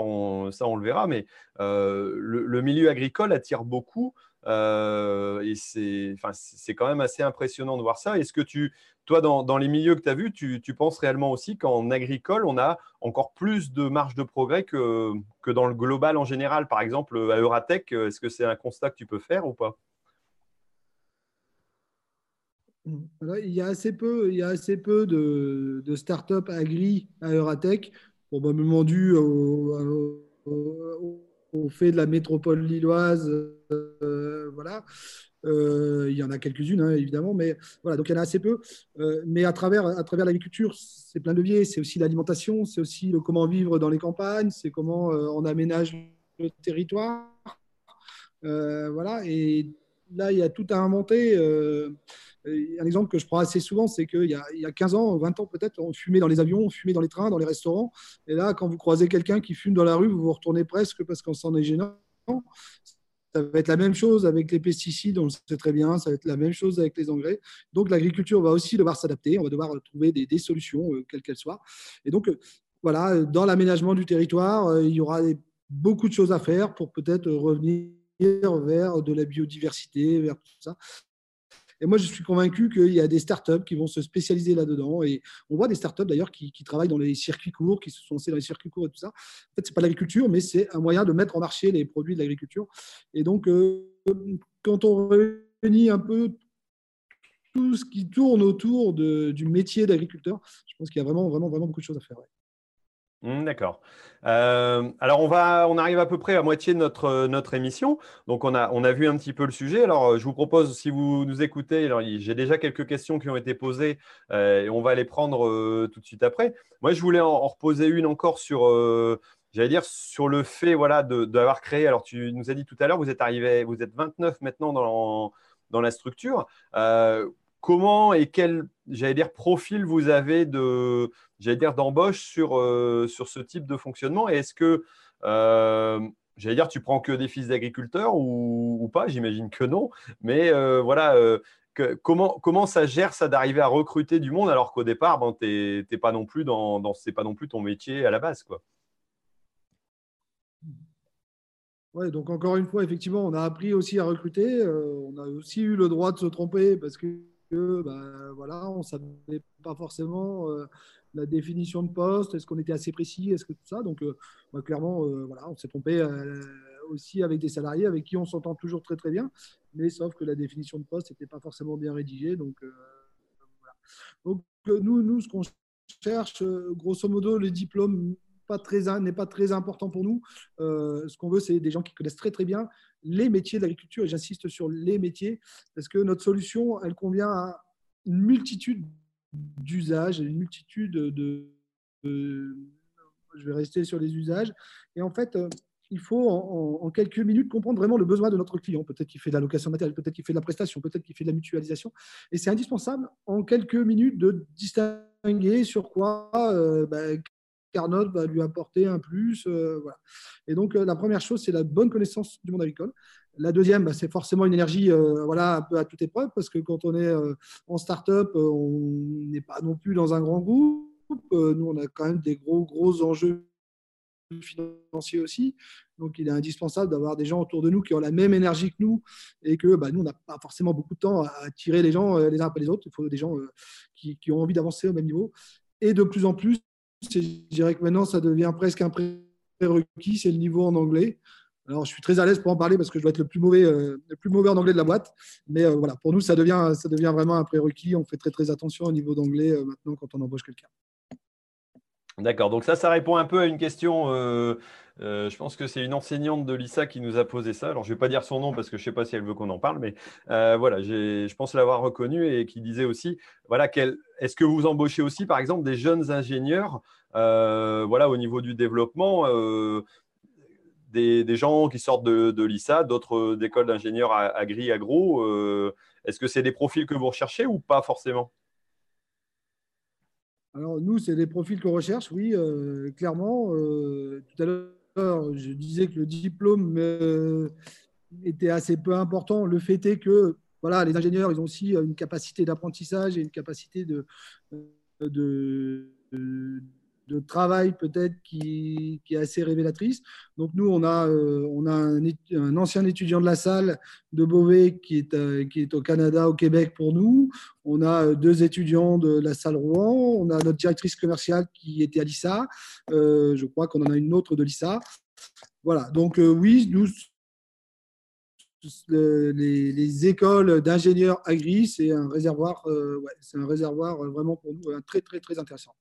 ça on le verra, mais le, milieu agricole attire beaucoup. Euh, et c'est, enfin, c'est quand même assez impressionnant de voir ça. Est-ce que tu, toi, dans, les milieux que tu as vus, tu, penses réellement aussi qu'en agricole, on a encore plus de marge de progrès que, que dans le global en général? Par exemple, à Euratech, est-ce que c'est un constat que tu peux faire ou pas? Il y a assez peu, il y a assez peu de, de start-up agri à Euratech, probablement dû au, au fait de la métropole lilloise. Euh, voilà. Euh, il y en a quelques-unes, hein, évidemment, mais voilà, donc il y en a assez peu. Euh, mais à travers, à travers l'agriculture, c'est plein de leviers. C'est aussi l'alimentation, c'est aussi le comment vivre dans les campagnes, c'est comment on aménage le territoire. voilà, et là, il y a tout à inventer un exemple que je prends assez souvent, c'est qu'il y, a 15 ans, 20 ans peut-être, on fumait dans les avions, on fumait dans les trains, dans les restaurants. Et là, quand vous croisez quelqu'un qui fume dans la rue, vous vous retournez presque parce qu'on s'en est gênant. Ça va être la même chose avec les pesticides, on le sait très bien, ça va être la même chose avec les engrais. Donc l'agriculture va aussi devoir s'adapter, on va devoir trouver des, solutions, euh, quelles qu'elles soient. Et donc, euh, voilà, dans l'aménagement du territoire, euh, il y aura beaucoup de choses à faire pour peut-être revenir vers de la biodiversité, vers tout ça. Et moi, je suis convaincu qu'il y a des startups qui vont se spécialiser là-dedans. Et on voit des startups d'ailleurs qui, travaillent dans les circuits courts, qui se sont lancés dans les circuits courts et tout ça. En fait, ce n'est pas l'agriculture, mais c'est un moyen de mettre en marché les produits de l'agriculture. Et donc, euh, quand on réunit un peu tout ce qui tourne autour du métier d'agriculteur, je pense qu'il y a vraiment, vraiment, vraiment beaucoup de choses à faire. Mmh, d'accord. Euh, alors, on, va, on arrive à peu près à moitié de notre, notre émission. Donc, on a, vu un petit peu le sujet. Alors, je vous propose, si vous nous écoutez, j'ai déjà quelques questions qui ont été posées euh, et on va les prendre euh, tout de suite après. Moi, je voulais en, reposer une encore sur le fait voilà, d'avoir créé. Alors, tu nous as dit tout à l'heure, vous êtes arrivé, vous êtes 29 maintenant dans, dans la structure comment et quel, j'allais dire, profil vous avez de, j'allais dire, d'embauche sur, euh, sur ce type de fonctionnement? Et est-ce que, euh, j'allais dire, tu prends que des fils d'agriculteurs ou, pas? J'imagine que non. Mais euh, voilà, comment, comment ça gère ça d'arriver à recruter du monde alors qu'au départ, ben, tu n'es pas non plus dans c'est pas non plus ton métier à la base, quoi? Ouais, donc encore une fois, effectivement, on a appris aussi à recruter. on a aussi eu le droit de se tromper parce que que ben, voilà, on ne savait pas forcément euh, la définition de poste, est-ce qu'on était assez précis, est-ce que tout ça. Donc, euh, bah, clairement, euh, voilà, on s'est trompé aussi avec des salariés avec qui on s'entend toujours très très bien, mais sauf que la définition de poste n'était pas forcément bien rédigée. Donc, donc nous, nous, ce qu'on cherche, grosso modo, le diplôme n'est pas très important pour nous. ce qu'on veut, c'est des gens qui connaissent très très bien les métiers de l'agriculture, et j'insiste sur les métiers, parce que notre solution, elle convient à une multitude d'usages, une multitude de, Je vais rester sur les usages. Et en fait, euh, il faut en, quelques minutes comprendre vraiment le besoin de notre client. Peut-être qu'il fait de la location matérielle, peut-être qu'il fait de la prestation, peut-être qu'il fait de la mutualisation. Et c'est indispensable en quelques minutes de distinguer sur quoi euh, bah, Va lui apporter un plus. Euh, voilà. Et donc, euh, la première chose, c'est la bonne connaissance du monde agricole. La deuxième, bah, c'est forcément une énergie euh, voilà, un peu à toute épreuve, parce que quand on est en start-up, on n'est pas non plus dans un grand groupe. nous, on a quand même des gros, gros enjeux financiers aussi. Donc, il est indispensable d'avoir des gens autour de nous qui ont la même énergie que nous et que bah, nous, on n'a pas forcément beaucoup de temps à tirer les gens les uns après les autres. Il faut des gens qui, qui ont envie d'avancer au même niveau. Et de plus en plus, je dirais que maintenant, ça devient presque un prérequis, c'est le niveau en anglais. Alors, je suis très à l'aise pour en parler parce que je dois être le plus mauvais, euh, en anglais de la boîte. Mais euh, voilà, pour nous, ça devient, ça devient vraiment un prérequis. On fait très, très attention au niveau d'anglais euh, maintenant quand on embauche quelqu'un. D'accord, donc ça, ça répond un peu à une question. Je pense que c'est une enseignante de l'ISA qui nous a posé ça. Alors, je ne vais pas dire son nom parce que je ne sais pas si elle veut qu'on en parle, mais voilà, je pense l'avoir reconnue et qui disait aussi, voilà, est-ce que vous embauchez aussi, par exemple, des jeunes ingénieurs, voilà, au niveau du développement des, gens qui sortent de, l'ISA, d'autres écoles d'ingénieurs agri, agro. Est-ce que c'est des profils que vous recherchez ou pas forcément? Alors, nous, c'est des profils qu'on recherche, oui, euh, clairement. Euh, tout à l'heure, je disais que le diplôme euh, était assez peu important. Le fait est que voilà, les ingénieurs, ils ont aussi une capacité d'apprentissage et une capacité de, de, de travail peut-être qui, est assez révélatrice. Donc nous, on a, euh, on a un, ancien étudiant de la salle de Beauvais qui est, euh, qui est au Canada, au Québec pour nous. On a euh, deux étudiants de la salle Rouen. On a notre directrice commerciale qui était à l'ISA. je crois qu'on en a une autre de l'ISA. Voilà, donc oui, nous, les, les, écoles d'ingénieurs agri, c'est un réservoir, c'est un réservoir vraiment pour nous très très très intéressant.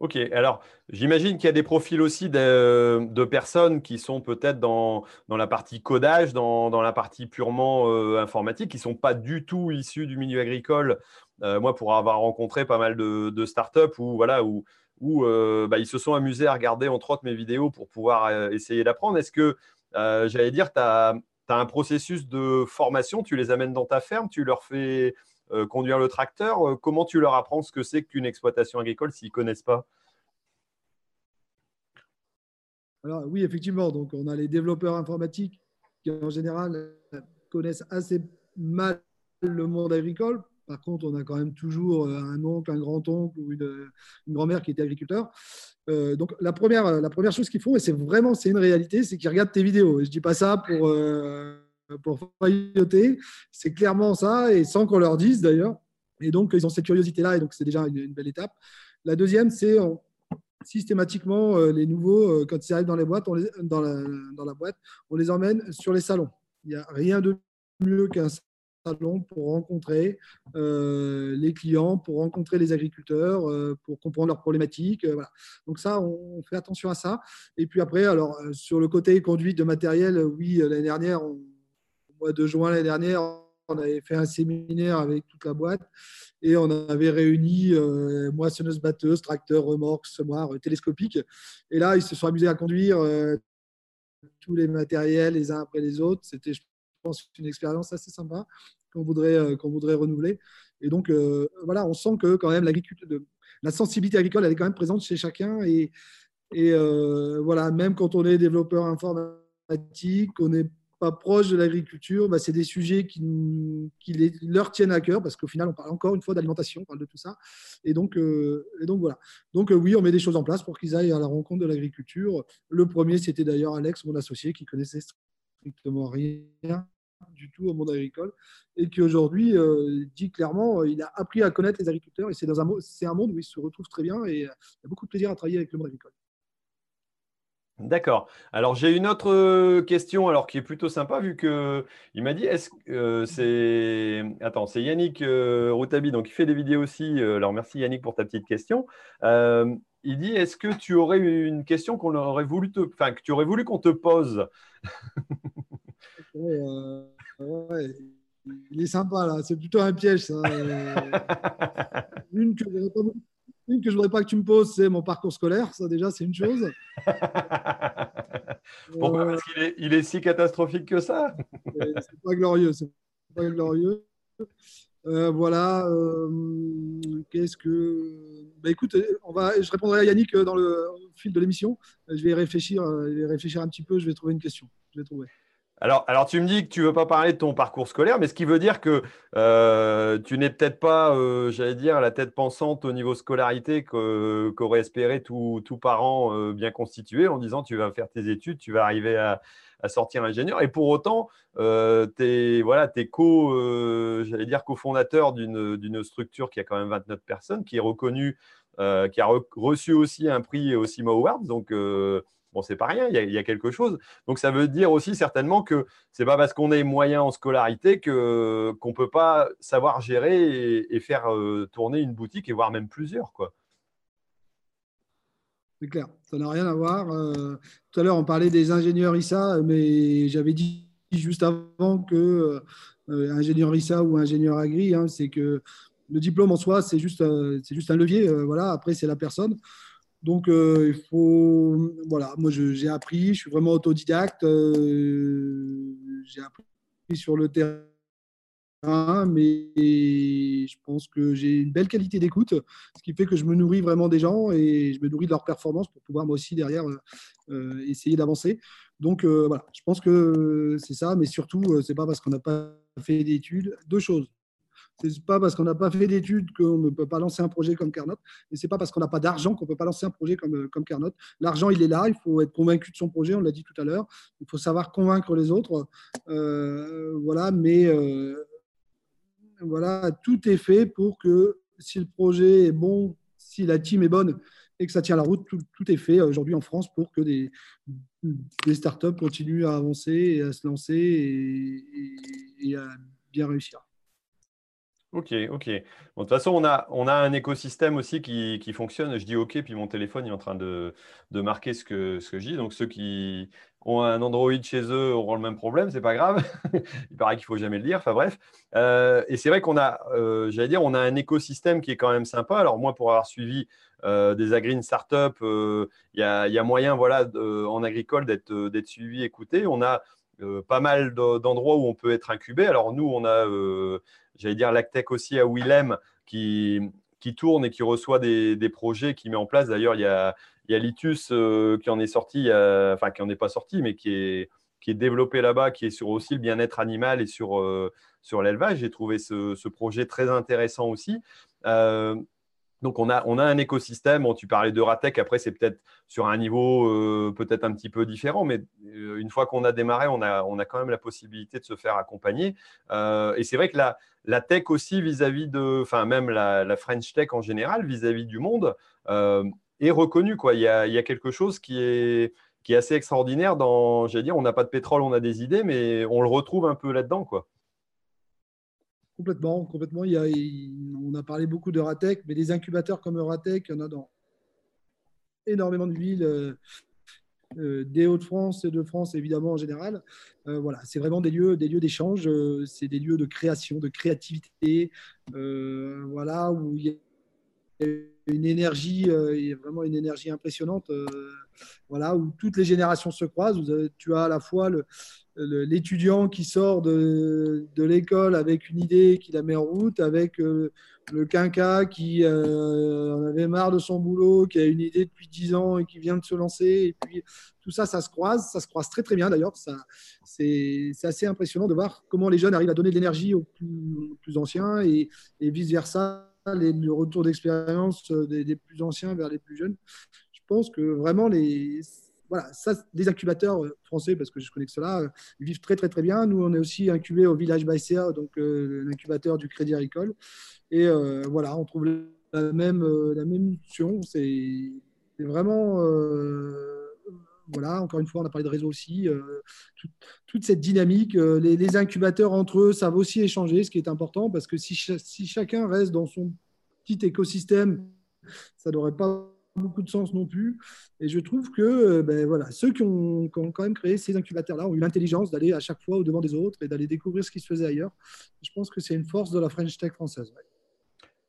Ok, alors j'imagine qu'il y a des profils aussi de, personnes qui sont peut-être dans, la partie codage, dans, la partie purement euh, informatique, qui ne sont pas du tout issus du milieu agricole. Euh, moi, pour avoir rencontré pas mal de, startups où, voilà, où, où euh, bah, ils se sont amusés à regarder entre autres mes vidéos pour pouvoir essayer d'apprendre. Est-ce que, j'allais dire, tu as, as, un processus de formation, tu les amènes dans ta ferme, tu leur fais euh, conduire le tracteur. Euh, comment tu leur apprends ce que c'est qu'une exploitation agricole s'ils ne connaissent pas? Alors oui, effectivement. Donc on a les développeurs informatiques qui en général connaissent assez mal le monde agricole. Par contre, on a quand même toujours euh, un oncle, un grand-oncle ou une, grand-mère qui était agriculteur. donc la première, la première chose qu'ils font, et c'est vraiment une réalité, c'est qu'ils regardent tes vidéos. Je dis pas ça pour pour failloter. C'est clairement ça, et sans qu'on leur dise d'ailleurs. Et donc, ils ont cette curiosité-là, et donc c'est déjà une, belle étape. La deuxième, c'est systématiquement les nouveaux, quand ils arrivent dans, les boîtes, on dans, la, boîte, on les emmène sur les salons. Il n'y a rien de mieux qu'un salon pour rencontrer euh, les clients, pour rencontrer les agriculteurs, euh, pour comprendre leurs problématiques. Euh. Donc ça, on, fait attention à ça. Et puis après, alors sur le côté conduite de matériel, oui, l'année dernière, au de juin l'année dernière, on avait fait un séminaire avec toute la boîte et on avait réuni moissonneuse batteuse, tracteur, remorque, semoir, télescopique. Et là, ils se sont amusés à conduire tous les matériels les uns après les autres. C'était, pense, une expérience assez sympa qu'on voudrait, euh, qu'on voudrait renouveler. Et donc, euh, voilà, on sent que quand même l'agriculture, la sensibilité agricole, elle est quand même présente chez chacun. Et, et euh, voilà, même quand on est développeur informatique, on n'est pas proche de l'agriculture, bah, c'est des sujets qui, leur tiennent à cœur, parce qu'au final, on parle encore une fois d'alimentation, on parle de tout ça. Et donc, donc voilà. Donc oui, on met des choses en place pour qu'ils aillent à la rencontre de l'agriculture. Le premier, c'était d'ailleurs Alex, mon associé, qui connaissait strictement rien du tout au monde agricole et qui aujourd'hui euh, dit clairement euh, il a appris à connaître les agriculteurs et c'est un, un monde où il se retrouve très bien et euh, il a beaucoup de plaisir à travailler avec le monde agricole. D'accord. Alors j'ai une autre question alors qui est plutôt sympa vu que il m'a dit est-ce que c'est attends c'est Yannick Routabi donc il fait des vidéos aussi alors merci Yannick pour ta petite question. il dit est-ce que tu aurais une question qu'on aurait voulu te enfin que tu aurais voulu qu'on te pose? Euh, il est sympa là, c'est plutôt un piège ça. une que je ne voudrais pas que tu me poses, c'est mon parcours scolaire. Ça, déjà, c'est une chose. Pourquoi Parce qu'il est, il est, si catastrophique que ça C'est pas glorieux. C'est pas glorieux. Euh, voilà. Euh, qu'est-ce que. Bah, écoute, on va, je répondrai à Yannick dans le fil de l'émission. Je vais réfléchir, je vais réfléchir un petit peu. Je vais trouver une question. Je vais trouver. Alors, alors, tu me dis que tu ne veux pas parler de ton parcours scolaire, mais ce qui veut dire que euh, tu n'es peut-être pas, euh, j'allais dire, la tête pensante au niveau scolarité qu'aurait espéré tout, tout parent euh, bien constitué en disant tu vas faire tes études, tu vas arriver à, sortir ingénieur. Et pour autant, tu es, voilà, es co, j'allais dire, cofondateur d'une structure qui a quand même 29 personnes, qui est reconnue, qui a reçu aussi un prix CIMA Awards. Donc, Bon, c'est pas rien, il y, a, quelque chose. Donc, ça veut dire aussi certainement que c'est pas parce qu'on est moyen en scolarité que qu'on peut pas savoir gérer et, faire euh, tourner une boutique et voire même plusieurs, quoi. C'est clair, ça n'a rien à voir. Euh, tout à l'heure, on parlait des ingénieurs ISA, mais j'avais dit juste avant que euh, ingénieur ISA ou ingénieur agri, hein, c'est que le diplôme en soi, c'est juste, juste un levier. voilà, après, c'est la personne. Donc, euh, il faut. Voilà, moi, j'ai appris, je suis vraiment autodidacte. Euh, j'ai appris sur le terrain, mais je pense que j'ai une belle qualité d'écoute, ce qui fait que je me nourris vraiment des gens et je me nourris de leurs performances pour pouvoir moi aussi derrière euh, essayer d'avancer. Donc, voilà, je pense que c'est ça, mais surtout, c'est pas parce qu'on n'a pas fait d'études. Deux choses c'est pas parce qu'on n'a pas fait d'études qu'on ne peut pas lancer un projet comme Carnot. Et c'est pas parce qu'on n'a pas d'argent qu'on ne peut pas lancer un projet comme, euh, Carnot. L'argent, il est là. Il faut être convaincu de son projet. On l'a dit tout à l'heure. Il faut savoir convaincre les autres. Euh, voilà. Mais euh, voilà, tout est fait pour que si le projet est bon, si la team est bonne et que ça tient la route, tout, est fait aujourd'hui en France pour que des, des, startups continuent à avancer et à se lancer et à bien réussir. Ok, ok. de toute façon, on a, on a un écosystème aussi qui, qui, fonctionne. Je dis OK, puis mon téléphone est en train de, de marquer ce que, ce que je dis. Donc, ceux qui ont un Android chez eux auront le même problème, c'est pas grave. Il paraît qu'il faut jamais le dire. Enfin bref. Euh, et c'est vrai qu'on a, euh, j'allais dire, on a un écosystème qui est quand même sympa. Alors moi, pour avoir suivi euh, des agrines startup, il y a, y, a, moyen, voilà, en agricole d'être suivi, écouté. On a pas mal d'endroits où on peut être incubé. Alors nous, on a j'allais dire Lactec aussi à Willem qui, qui tourne et qui reçoit des, projets, qui met en place. D'ailleurs, il y a, y a Litus euh, qui en est sorti, enfin qui n'en est pas sorti, mais qui est, qui est développé là-bas, qui est sur aussi le bien-être animal et sur, euh, sur l'élevage. J'ai trouvé ce, projet très intéressant aussi. Euh, Donc, on a, on a un écosystème. tu parlais de Ratec. Après, c'est peut-être sur un niveau peut-être un petit peu différent. Mais une fois qu'on a démarré, on a, on a quand même la possibilité de se faire accompagner. Euh, et c'est vrai que la, la tech aussi vis-à-vis de, enfin, même la, French tech en général, vis-à-vis du monde, est reconnue. Quoi. Il, y a, il y a quelque chose qui est, qui est assez extraordinaire dans, j'allais dire, on n'a pas de pétrole, on a des idées, mais on le retrouve un peu là-dedans. quoi. Complètement, complètement. Il y a, on a parlé beaucoup de Ratec, mais des incubateurs comme Ratec, il y en a dans énormément de villes, euh, euh, des Hauts-de-France et de France évidemment en général. Euh, voilà, c'est vraiment des lieux, des lieux d'échange, c'est des lieux de création, de créativité, voilà où il y a une énergie, il y a vraiment une énergie impressionnante, voilà où toutes les générations se croisent. tu as à la fois le, l'étudiant qui sort de, de l'école avec une idée qui la met en route, avec euh, le quinca qui euh, en avait marre de son boulot, qui a une idée depuis 10 ans et qui vient de se lancer. Et puis tout ça, ça se croise, ça se croise très très bien d'ailleurs. C'est assez impressionnant de voir comment les jeunes arrivent à donner de l'énergie aux plus, anciens et, vice-versa, le retour d'expérience des plus anciens vers les plus jeunes. Je pense que vraiment les voilà, ça, des incubateurs euh, français, parce que je connais que cela, euh, ils vivent très, très, très bien. Nous, on est aussi incubés au village Baïséa, donc euh, l'incubateur du Crédit Agricole. Et voilà, on trouve la même, la même. C'est vraiment. voilà, encore une fois, on a parlé de réseau aussi. toute cette dynamique, les, incubateurs entre eux savent aussi échanger, ce qui est important, parce que si, si chacun reste dans son petit écosystème, ça n'aurait pas beaucoup de sens non plus. Et je trouve que euh, ben, voilà, ceux qui ont, quand même créé ces incubateurs-là ont eu l'intelligence d'aller à chaque fois au devant des autres et d'aller découvrir ce qui se faisait ailleurs. Je pense que c'est une force de la French Tech française.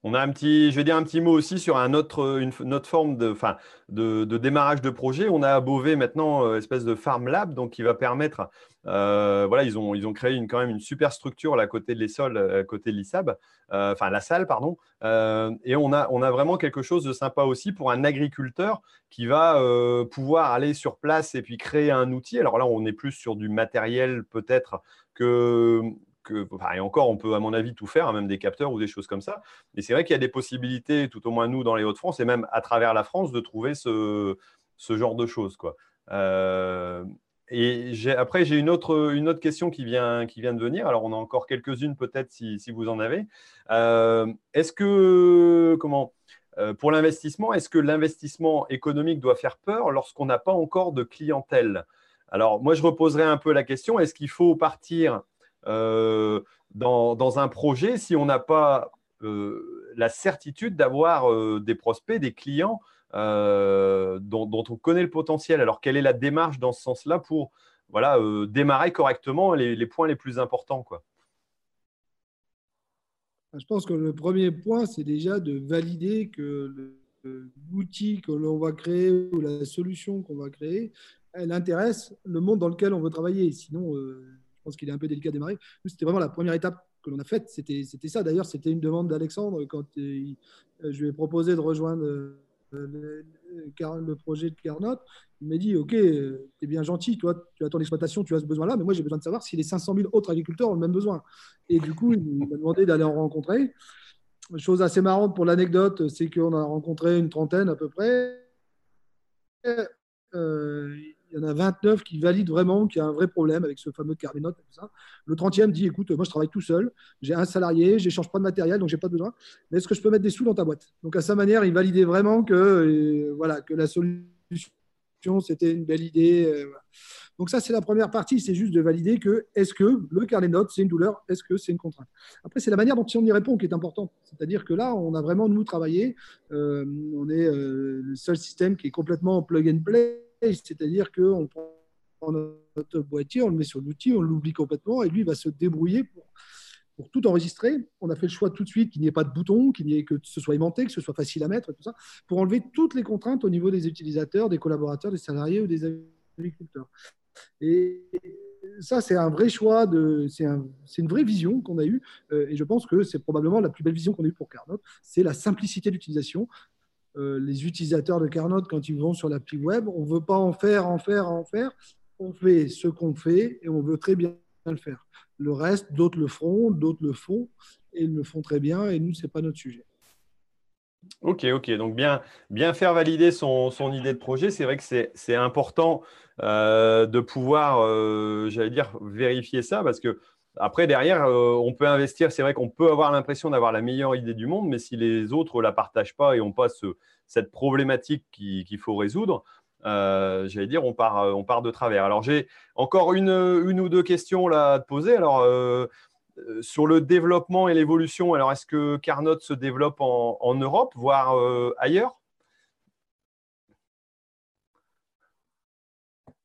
On a un petit, je vais dire un petit mot aussi sur un autre, une, autre forme de, enfin, de, démarrage de projet. On a à Beauvais maintenant euh, espèce de Farm Lab, donc qui va permettre, euh, voilà, ils ont, ils ont créé une, quand même une super structure à côté de côté l'ISAB, euh, enfin la salle, pardon. et on a, on a vraiment quelque chose de sympa aussi pour un agriculteur qui va pouvoir aller sur place et puis créer un outil. Alors là, on est plus sur du matériel peut-être que et encore, on peut, à mon avis, tout faire, hein, même des capteurs ou des choses comme ça. Mais c'est vrai qu'il y a des possibilités, tout au moins nous, dans les Hauts-de-France, et même à travers la France, de trouver ce, genre de choses. Quoi. Euh, et après, j'ai une autre, question qui vient, qui vient de venir. Alors, on a encore quelques-unes peut-être si, vous en avez. Euh, est-ce que, comment, euh, pour l'investissement, est-ce que l'investissement économique doit faire peur lorsqu'on n'a pas encore de clientèle? Alors, moi, je reposerai un peu la question, est-ce qu'il faut partir euh, dans, un projet si on n'a pas euh, la certitude d'avoir euh, des prospects, des clients dont, on connaît le potentiel. Alors, quelle est la démarche dans ce sens-là pour voilà, démarrer correctement les, points les plus importants Je pense que le premier point, c'est déjà de valider que l'outil que l'on va créer ou la solution qu'on va créer, elle intéresse le monde dans lequel on veut travailler. Sinon, pense qu'il est un peu délicat de démarrer. C'était vraiment la première étape que l'on a faite. C'était ça. D'ailleurs, c'était une demande d'Alexandre quand euh, je lui ai proposé de rejoindre euh, le, projet de Carnot. Il m'a dit Ok, tu es bien gentil, toi, tu as ton exploitation, tu as ce besoin-là, mais moi, j'ai besoin de savoir si les 500 000 autres agriculteurs ont le même besoin. Et du coup, il m'a demandé d'aller en rencontrer. Chose assez marrante pour l'anecdote, c'est qu'on a rencontré une trentaine à peu près. Euh, il y en a 29 qui valident vraiment qu'il y a un vrai problème avec ce fameux carnet ça. Le 30e dit écoute, moi je travaille tout seul, j'ai un salarié, je n'échange pas de matériel, donc j'ai pas besoin. Mais est-ce que je peux mettre des sous dans ta boîte? Donc à sa manière, il validait vraiment que, euh, voilà, que la solution c'était une belle idée. Euh, donc ça, c'est la première partie, c'est juste de valider que est-ce que le carnet notes, c'est une douleur, est-ce que c'est une contrainte? Après, c'est la manière dont on y répond qui est importante. C'est-à-dire que là, on a vraiment, nous, travaillé. Euh, on est le seul système qui est complètement plug and play c'est-à-dire qu'on prend notre boîtier, on le met sur l'outil, on l'oublie complètement et lui va se débrouiller pour, tout enregistrer. On a fait le choix tout de suite qu'il n'y ait pas de bouton, qu'il n'y ait que ce soit aimanté, que ce soit facile à mettre, tout ça, pour enlever toutes les contraintes au niveau des utilisateurs, des collaborateurs, des salariés ou des agriculteurs. Et ça, c'est un vrai choix, c'est une vraie vision qu'on a eue, euh, et je pense que c'est probablement la plus belle vision qu'on a eue pour Carnot, c'est la simplicité d'utilisation. Euh, les utilisateurs de Carnot, quand ils vont sur l'appli web, on ne veut pas en faire, en faire, en faire. On fait ce qu'on fait et on veut très bien le faire. Le reste, d'autres le feront, d'autres le font et ils le font très bien et nous, ce n'est pas notre sujet. Ok, ok. Donc bien, bien faire valider son, son idée de projet, c'est vrai que c'est important euh, de pouvoir, euh, j'allais dire, vérifier ça parce que après, derrière, euh, on peut investir. C'est vrai qu'on peut avoir l'impression d'avoir la meilleure idée du monde, mais si les autres ne la partagent pas et n'ont pas cette problématique qu'il faut résoudre, j'allais dire, on part, on part de travers. Alors, j'ai encore une, une, ou deux questions là à te poser. Alors, sur le développement et l'évolution, alors est-ce que Carnot se développe en Europe, voire ailleurs?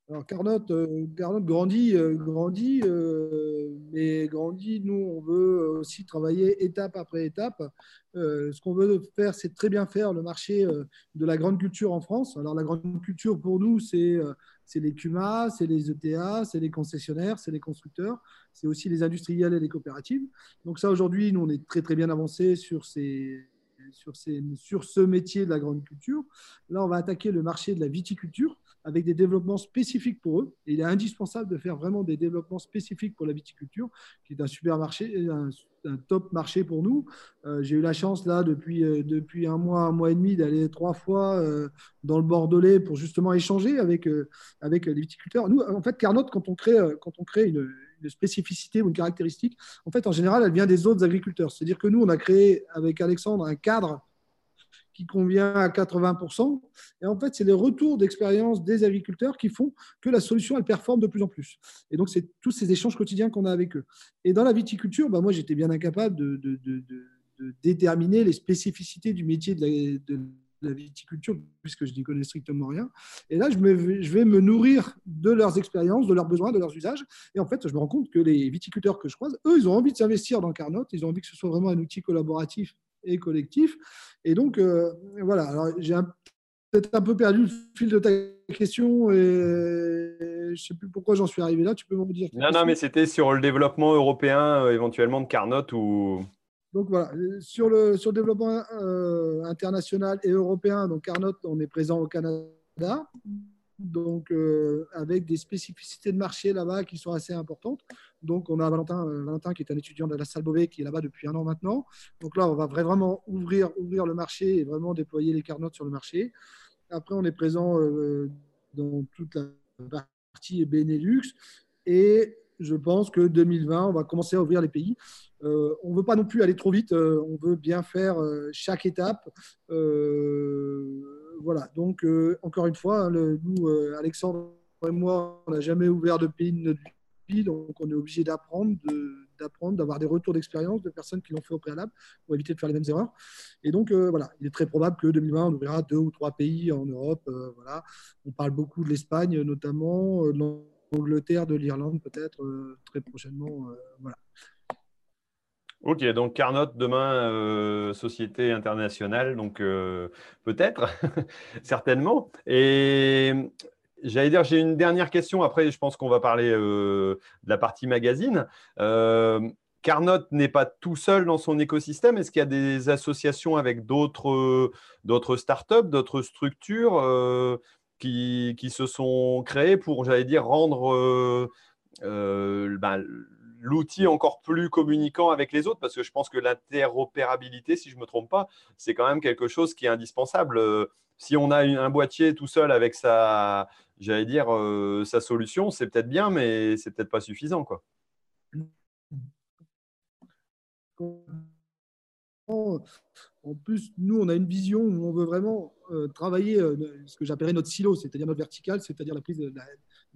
Alors Carnot, euh, grandit, euh, grandit, euh, mais grandit, nous, on veut aussi travailler étape après étape. ce qu'on veut faire, c'est très bien faire le marché de la grande culture en France. Alors la grande culture, pour nous, c'est les CUMA, c'est les ETA, c'est les concessionnaires, c'est les constructeurs, c'est aussi les industriels et les coopératives. Donc ça, aujourd'hui, nous, on est très, très bien avancé sur ces sur, ces, sur ce métier de la grande culture. Là, on va attaquer le marché de la viticulture avec des développements spécifiques pour eux. Il est indispensable de faire vraiment des développements spécifiques pour la viticulture, qui est un super marché, un, top marché pour nous. Euh, j'ai eu la chance, là, depuis, euh, depuis un mois, un mois et demi, d'aller trois fois euh, dans le Bordelais pour justement échanger avec, avec les viticulteurs. Nous, en fait, Carnot, quand on crée, quand on crée une, une spécificité ou une caractéristique, en fait, en général, elle vient des autres agriculteurs. C'est-à-dire que nous, on a créé avec Alexandre un cadre qui convient à 80%. Et en fait, c'est les retours d'expérience des agriculteurs qui font que la solution, elle performe de plus en plus. Et donc, c'est tous ces échanges quotidiens qu'on a avec eux. Et dans la viticulture, bah, moi, j'étais bien incapable de, de, de, déterminer les spécificités du métier de la, la viticulture, puisque je n'y connais strictement rien. Et là, je, me, je, vais me nourrir de leurs expériences, de leurs besoins, de leurs usages. Et en fait, je me rends compte que les viticulteurs que je croise, eux, ils ont envie de s'investir dans Carnot, ils ont envie que ce soit vraiment un outil collaboratif et collectif. Et donc, euh, voilà, alors j'ai peut-être un peu perdu le fil de ta question et je ne sais plus pourquoi j'en suis arrivé là. Tu peux me dire Non, non, mais c'était sur le développement européen, euh, éventuellement de Carnot ou. Donc voilà, sur le, sur le développement euh, international et européen, donc Carnot, on est présent au Canada donc euh, avec des spécificités de marché là-bas qui sont assez importantes. Donc, on a Valentin, euh, Valentin qui est un étudiant de la salle Beauvais qui est là-bas depuis un an maintenant. Donc là, on va vraiment ouvrir, ouvrir le marché et vraiment déployer les carnotes sur le marché. Après, on est présent euh, dans toute la partie Benelux et je pense que 2020, on va commencer à ouvrir les pays. on ne veut pas non plus aller trop vite, on veut bien faire chaque étape voilà, donc euh, encore une fois, hein, nous, euh, Alexandre et moi, on n'a jamais ouvert de pays de notre donc on est obligé d'apprendre, d'apprendre, d'avoir des retours d'expérience de personnes qui l'ont fait au préalable pour éviter de faire les mêmes erreurs. Et donc, euh, voilà, il est très probable que 2020, on ouvrira deux ou trois pays en Europe. voilà. On parle beaucoup de l'Espagne, notamment, de l'Angleterre, de l'Irlande, peut-être très prochainement. voilà. Ok, donc Carnot demain, euh, société internationale, donc euh, peut-être, certainement. Et j'allais dire, j'ai une dernière question. Après, je pense qu'on va parler euh, de la partie magazine. Carnot n'est pas tout seul dans son écosystème. Est-ce qu'il y a des associations avec d'autres, d'autres startups, d'autres structures qui, qui, se sont créées pour, j'allais dire, rendre ben, l'outil encore plus communicant avec les autres, parce que je pense que l'interopérabilité, si je ne me trompe pas, c'est quand même quelque chose qui est indispensable. Euh, si on a un boîtier tout seul avec sa, j'allais dire, euh, sa solution, c'est peut-être bien, mais c'est peut-être pas suffisant, quoi. En plus, nous, on a une vision où on veut vraiment euh, travailler ce que j'appellerais notre silo, c'est-à-dire notre vertical, c'est-à-dire la prise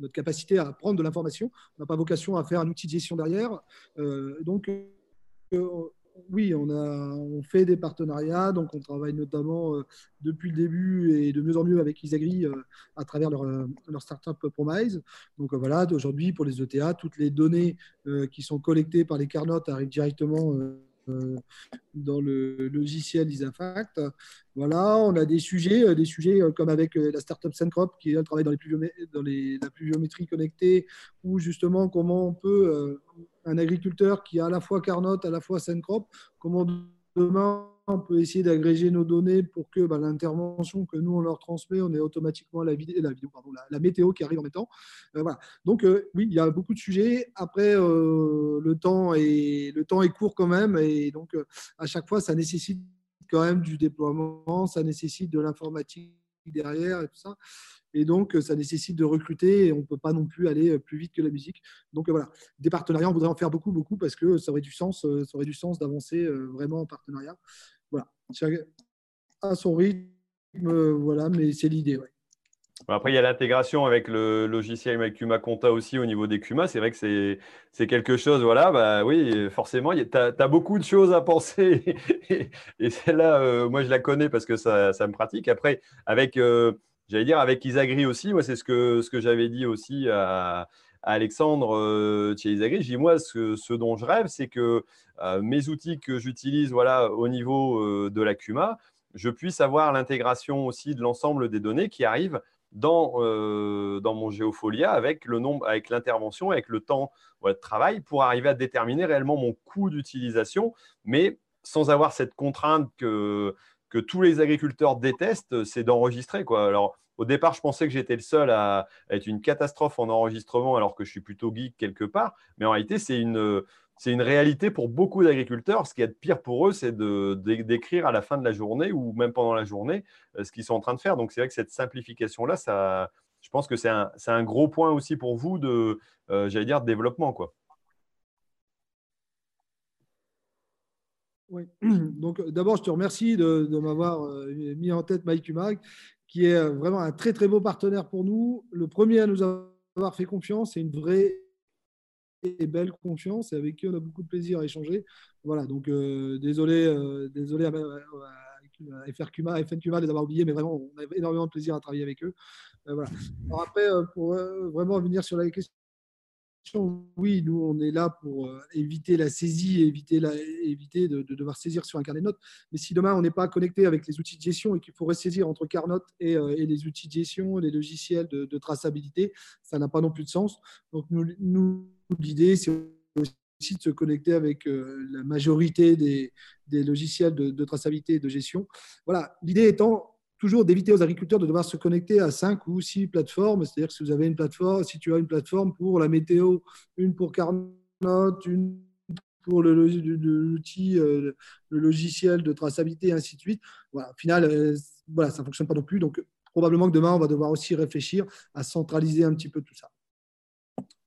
notre capacité à prendre de l'information. On n'a pas vocation à faire un outil de gestion derrière. Euh, donc, euh, oui, on, a, on fait des partenariats, donc on travaille notamment euh, depuis le début et de mieux en mieux avec Isagri à travers leur, leur startup Promise. Donc voilà, aujourd'hui pour les ETA, toutes les données qui sont collectées par les Carnotes arrivent directement euh, dans le logiciel Isafact. Voilà, on a des sujets, euh, des sujets euh, comme avec la startup Syncrop qui travaille dans, les dans la pluviométrie connectée, ou justement comment on peut, un agriculteur qui a à la fois Carnot, à la fois Syncrop, comment demain on peut essayer d'agréger nos données pour que bah, l'intervention que nous on leur transmet, on ait automatiquement la, vidéo, la, vidéo, pardon, la, météo qui arrive en même temps. Euh, voilà. Donc euh, oui, il y a beaucoup de sujets. Après, euh, le, temps est, le temps est court quand même, et donc à chaque fois, ça nécessite quand même du déploiement, ça nécessite de l'informatique derrière et tout ça. Et donc, ça nécessite de recruter et on ne peut pas non plus aller plus vite que la musique. Donc voilà, des partenariats, on voudrait en faire beaucoup, beaucoup parce que ça aurait du sens, ça aurait du sens d'avancer vraiment en partenariat. Voilà, à son rythme, voilà, mais c'est l'idée. Ouais. Après, il y a l'intégration avec le logiciel Macuma Conta aussi au niveau des Kuma. C'est vrai que c'est quelque chose, voilà, bah oui, forcément, tu as, beaucoup de choses à penser. et, celle-là, euh, moi, je la connais parce que ça, ça me pratique. Après, avec, euh, j'allais dire, avec Isagri aussi, moi, c'est ce que, ce que j'avais dit aussi à, Alexandre euh, chez Isagri. Je dis, moi, ce, dont je rêve, c'est que mes outils que j'utilise voilà, au niveau de la Kuma, je puisse avoir l'intégration aussi de l'ensemble des données qui arrivent dans, euh, dans mon Geofolia avec le nombre, avec l'intervention, avec le temps de travail pour arriver à déterminer réellement mon coût d'utilisation, mais sans avoir cette contrainte que, que tous les agriculteurs détestent, c'est d'enregistrer. Alors, au départ, je pensais que j'étais le seul à, être une catastrophe en enregistrement, alors que je suis plutôt geek quelque part. Mais en réalité, c'est une, c'est une réalité pour beaucoup d'agriculteurs. Ce qui est pire pour eux, c'est d'écrire à la fin de la journée ou même pendant la journée euh, ce qu'ils sont en train de faire. Donc, c'est vrai que cette simplification-là, je pense que c'est un, gros point aussi pour vous de, euh, j'allais développement. Quoi. Oui. Donc, d'abord, je te remercie de, m'avoir euh, mis en tête Mike Humac, qui est vraiment un très, très beau partenaire pour nous. Le premier à nous avoir fait confiance, c'est une vraie et belle confiance et avec qui on a beaucoup de plaisir à échanger. Voilà, donc euh, désolé, euh, désolé à, FR Kuma, FN Kuma de les avoir oubliés, mais vraiment, on a énormément de plaisir à travailler avec eux. Euh, voilà. Alors après, pour vraiment venir sur la question oui, nous, on est là pour éviter la saisie, éviter, la, éviter de, devoir saisir sur un carnet de notes. Mais si demain, on n'est pas connecté avec les outils de gestion et qu'il faut ressaisir entre Carnot et, et, les outils de gestion, les logiciels de, de traçabilité, ça n'a pas non plus de sens. Donc, nous l'idée, c'est aussi de se connecter avec euh, la majorité des, logiciels de, traçabilité et de gestion. Voilà, l'idée étant toujours d'éviter aux agriculteurs de devoir se connecter à cinq ou six plateformes. C'est-à-dire que si vous avez une plateforme, si tu as une plateforme pour la météo, une pour Carnot, une pour l'outil, euh, le, logiciel de traçabilité, ainsi de suite. Voilà, au final, euh, voilà, ça ne fonctionne pas non plus. Donc, probablement que demain, on va devoir aussi réfléchir à centraliser un petit peu tout ça.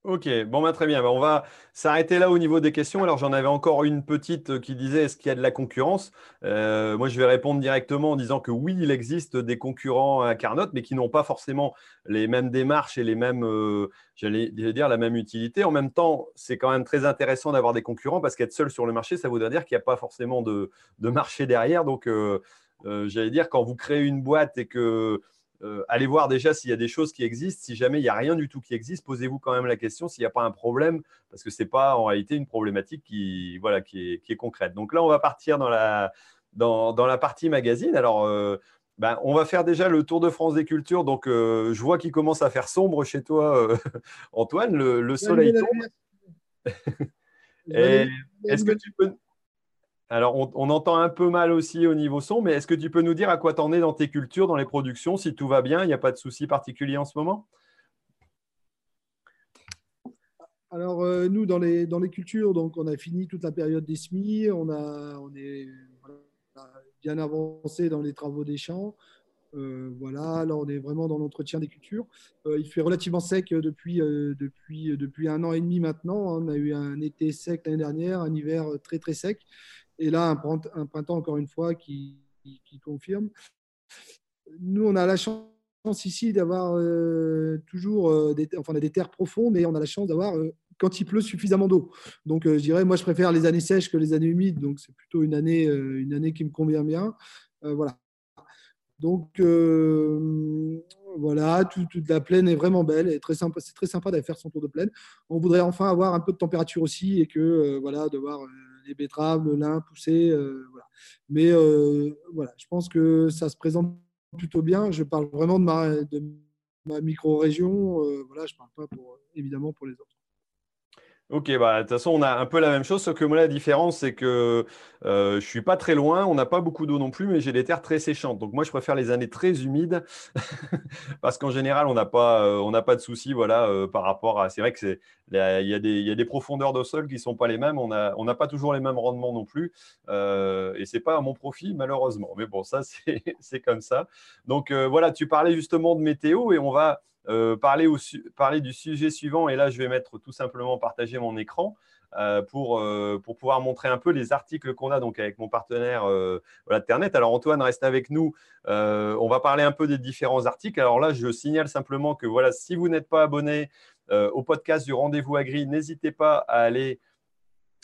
Ok, bon, bah, très bien. Bah, on va s'arrêter là au niveau des questions. Alors, j'en avais encore une petite euh, qui disait est-ce qu'il y a de la concurrence? Euh, Moi, je vais répondre directement en disant que oui, il existe des concurrents à Carnot, mais qui n'ont pas forcément les mêmes démarches et les mêmes, euh, j'allais dire, la même utilité. En même temps, c'est quand même très intéressant d'avoir des concurrents parce qu'être seul sur le marché, ça voudrait dire qu'il n'y a pas forcément de, marché derrière. Donc, j'allais dire, quand vous créez une boîte et que euh, allez voir déjà s'il y a des choses qui existent. Si jamais il n'y a rien du tout qui existe, posez-vous quand même la question s'il n'y a pas un problème, parce que ce n'est pas en réalité une problématique qui, voilà, qui, est, concrète. Donc là, on va partir dans la, dans, la partie magazine. Alors, euh, ben, on va faire déjà le Tour de France des cultures. Donc, euh, je vois qu'il commence à faire sombre chez toi, Antoine. Le, soleil tombe. Est-ce que tu peux, alors, on, entend un peu mal aussi au niveau son, mais est-ce que tu peux nous dire à quoi t'en es dans tes cultures, dans les productions, si tout va bien, il n'y a pas de souci particulier en ce moment? Alors, euh, nous, dans les, dans les cultures, donc, on a fini toute la période des semis, on, a, on est bien avancé dans les travaux des champs. Euh, voilà, là, on est vraiment dans l'entretien des cultures. Euh, il fait relativement sec depuis, depuis, depuis un an et demi maintenant. On a eu un été sec l'année dernière, un hiver très, très sec et là, un, printemps, encore une fois, qui, confirme. Nous, on a la chance ici d'avoir euh, toujours euh, des, enfin, des terres profondes et on a la chance d'avoir, euh, quand il pleut, suffisamment d'eau. Donc, je dirais, moi, je préfère les années sèches que les années humides. Donc, c'est plutôt une année, une année qui me convient bien. voilà. Donc, voilà, toute, la plaine est vraiment belle. C'est très sympa d'aller faire son tour de plaine. On voudrait enfin avoir un peu de température aussi et que, voilà, de voir les betteraves, le lin pousser. Euh, voilà. Mais euh, voilà, je pense que ça se présente plutôt bien. Je parle vraiment de ma, de ma micro-région. Euh, voilà, je ne parle pas pour, évidemment pour les autres. Ok, bah, de toute façon, on a un peu la même chose, sauf que moi, la différence, c'est que euh, je ne suis pas très loin, on n'a pas beaucoup d'eau non plus, mais j'ai des terres très séchantes. Donc, moi, je préfère les années très humides, parce qu'en général, on n'a pas, euh, de soucis voilà, euh, par rapport à. C'est vrai que il y, a des, profondeurs de sol qui ne sont pas les mêmes, on n'a pas toujours les mêmes rendements non plus, et ce n'est pas à mon profit, malheureusement. Mais bon, ça, c'est comme ça. Donc, voilà, tu parlais justement de météo, et on va euh, parler, du sujet suivant. Et là, je vais mettre tout simplement partager mon écran euh, pour, euh, pour pouvoir montrer un peu les articles qu'on a donc avec mon partenaire voilà, Ternet. Alors, Antoine, reste avec nous. on va parler un peu des différents articles. Alors là, je signale simplement que voilà, si vous n'êtes pas abonné au podcast du Rendez-vous Agri, n'hésitez pas à aller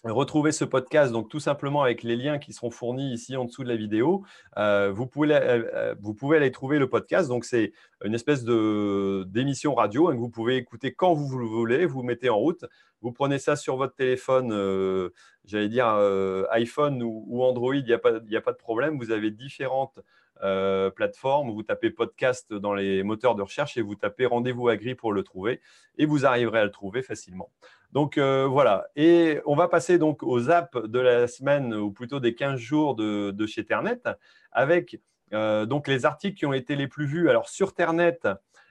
retrouver ce podcast, donc tout simplement avec les liens qui seront fournis ici en dessous de la vidéo, euh, vous, pouvez, euh, euh, vous pouvez aller trouver le podcast. Donc, c'est une espèce d'émission radio hein, que vous pouvez écouter quand vous le voulez. Vous mettez en route, vous prenez ça sur votre téléphone, j'allais dire iPhone ou, Android, il n'y a, pas, a pas de problème. Vous avez différentes plateformes. Vous tapez podcast dans les moteurs de recherche et vous tapez rendez-vous agri pour le trouver et vous arriverez à le trouver facilement. Donc euh, voilà, et on va passer donc aux apps de la semaine, ou plutôt des 15 jours de, chez Ternet, avec euh, donc les articles qui ont été les plus vus. Alors sur Ternet,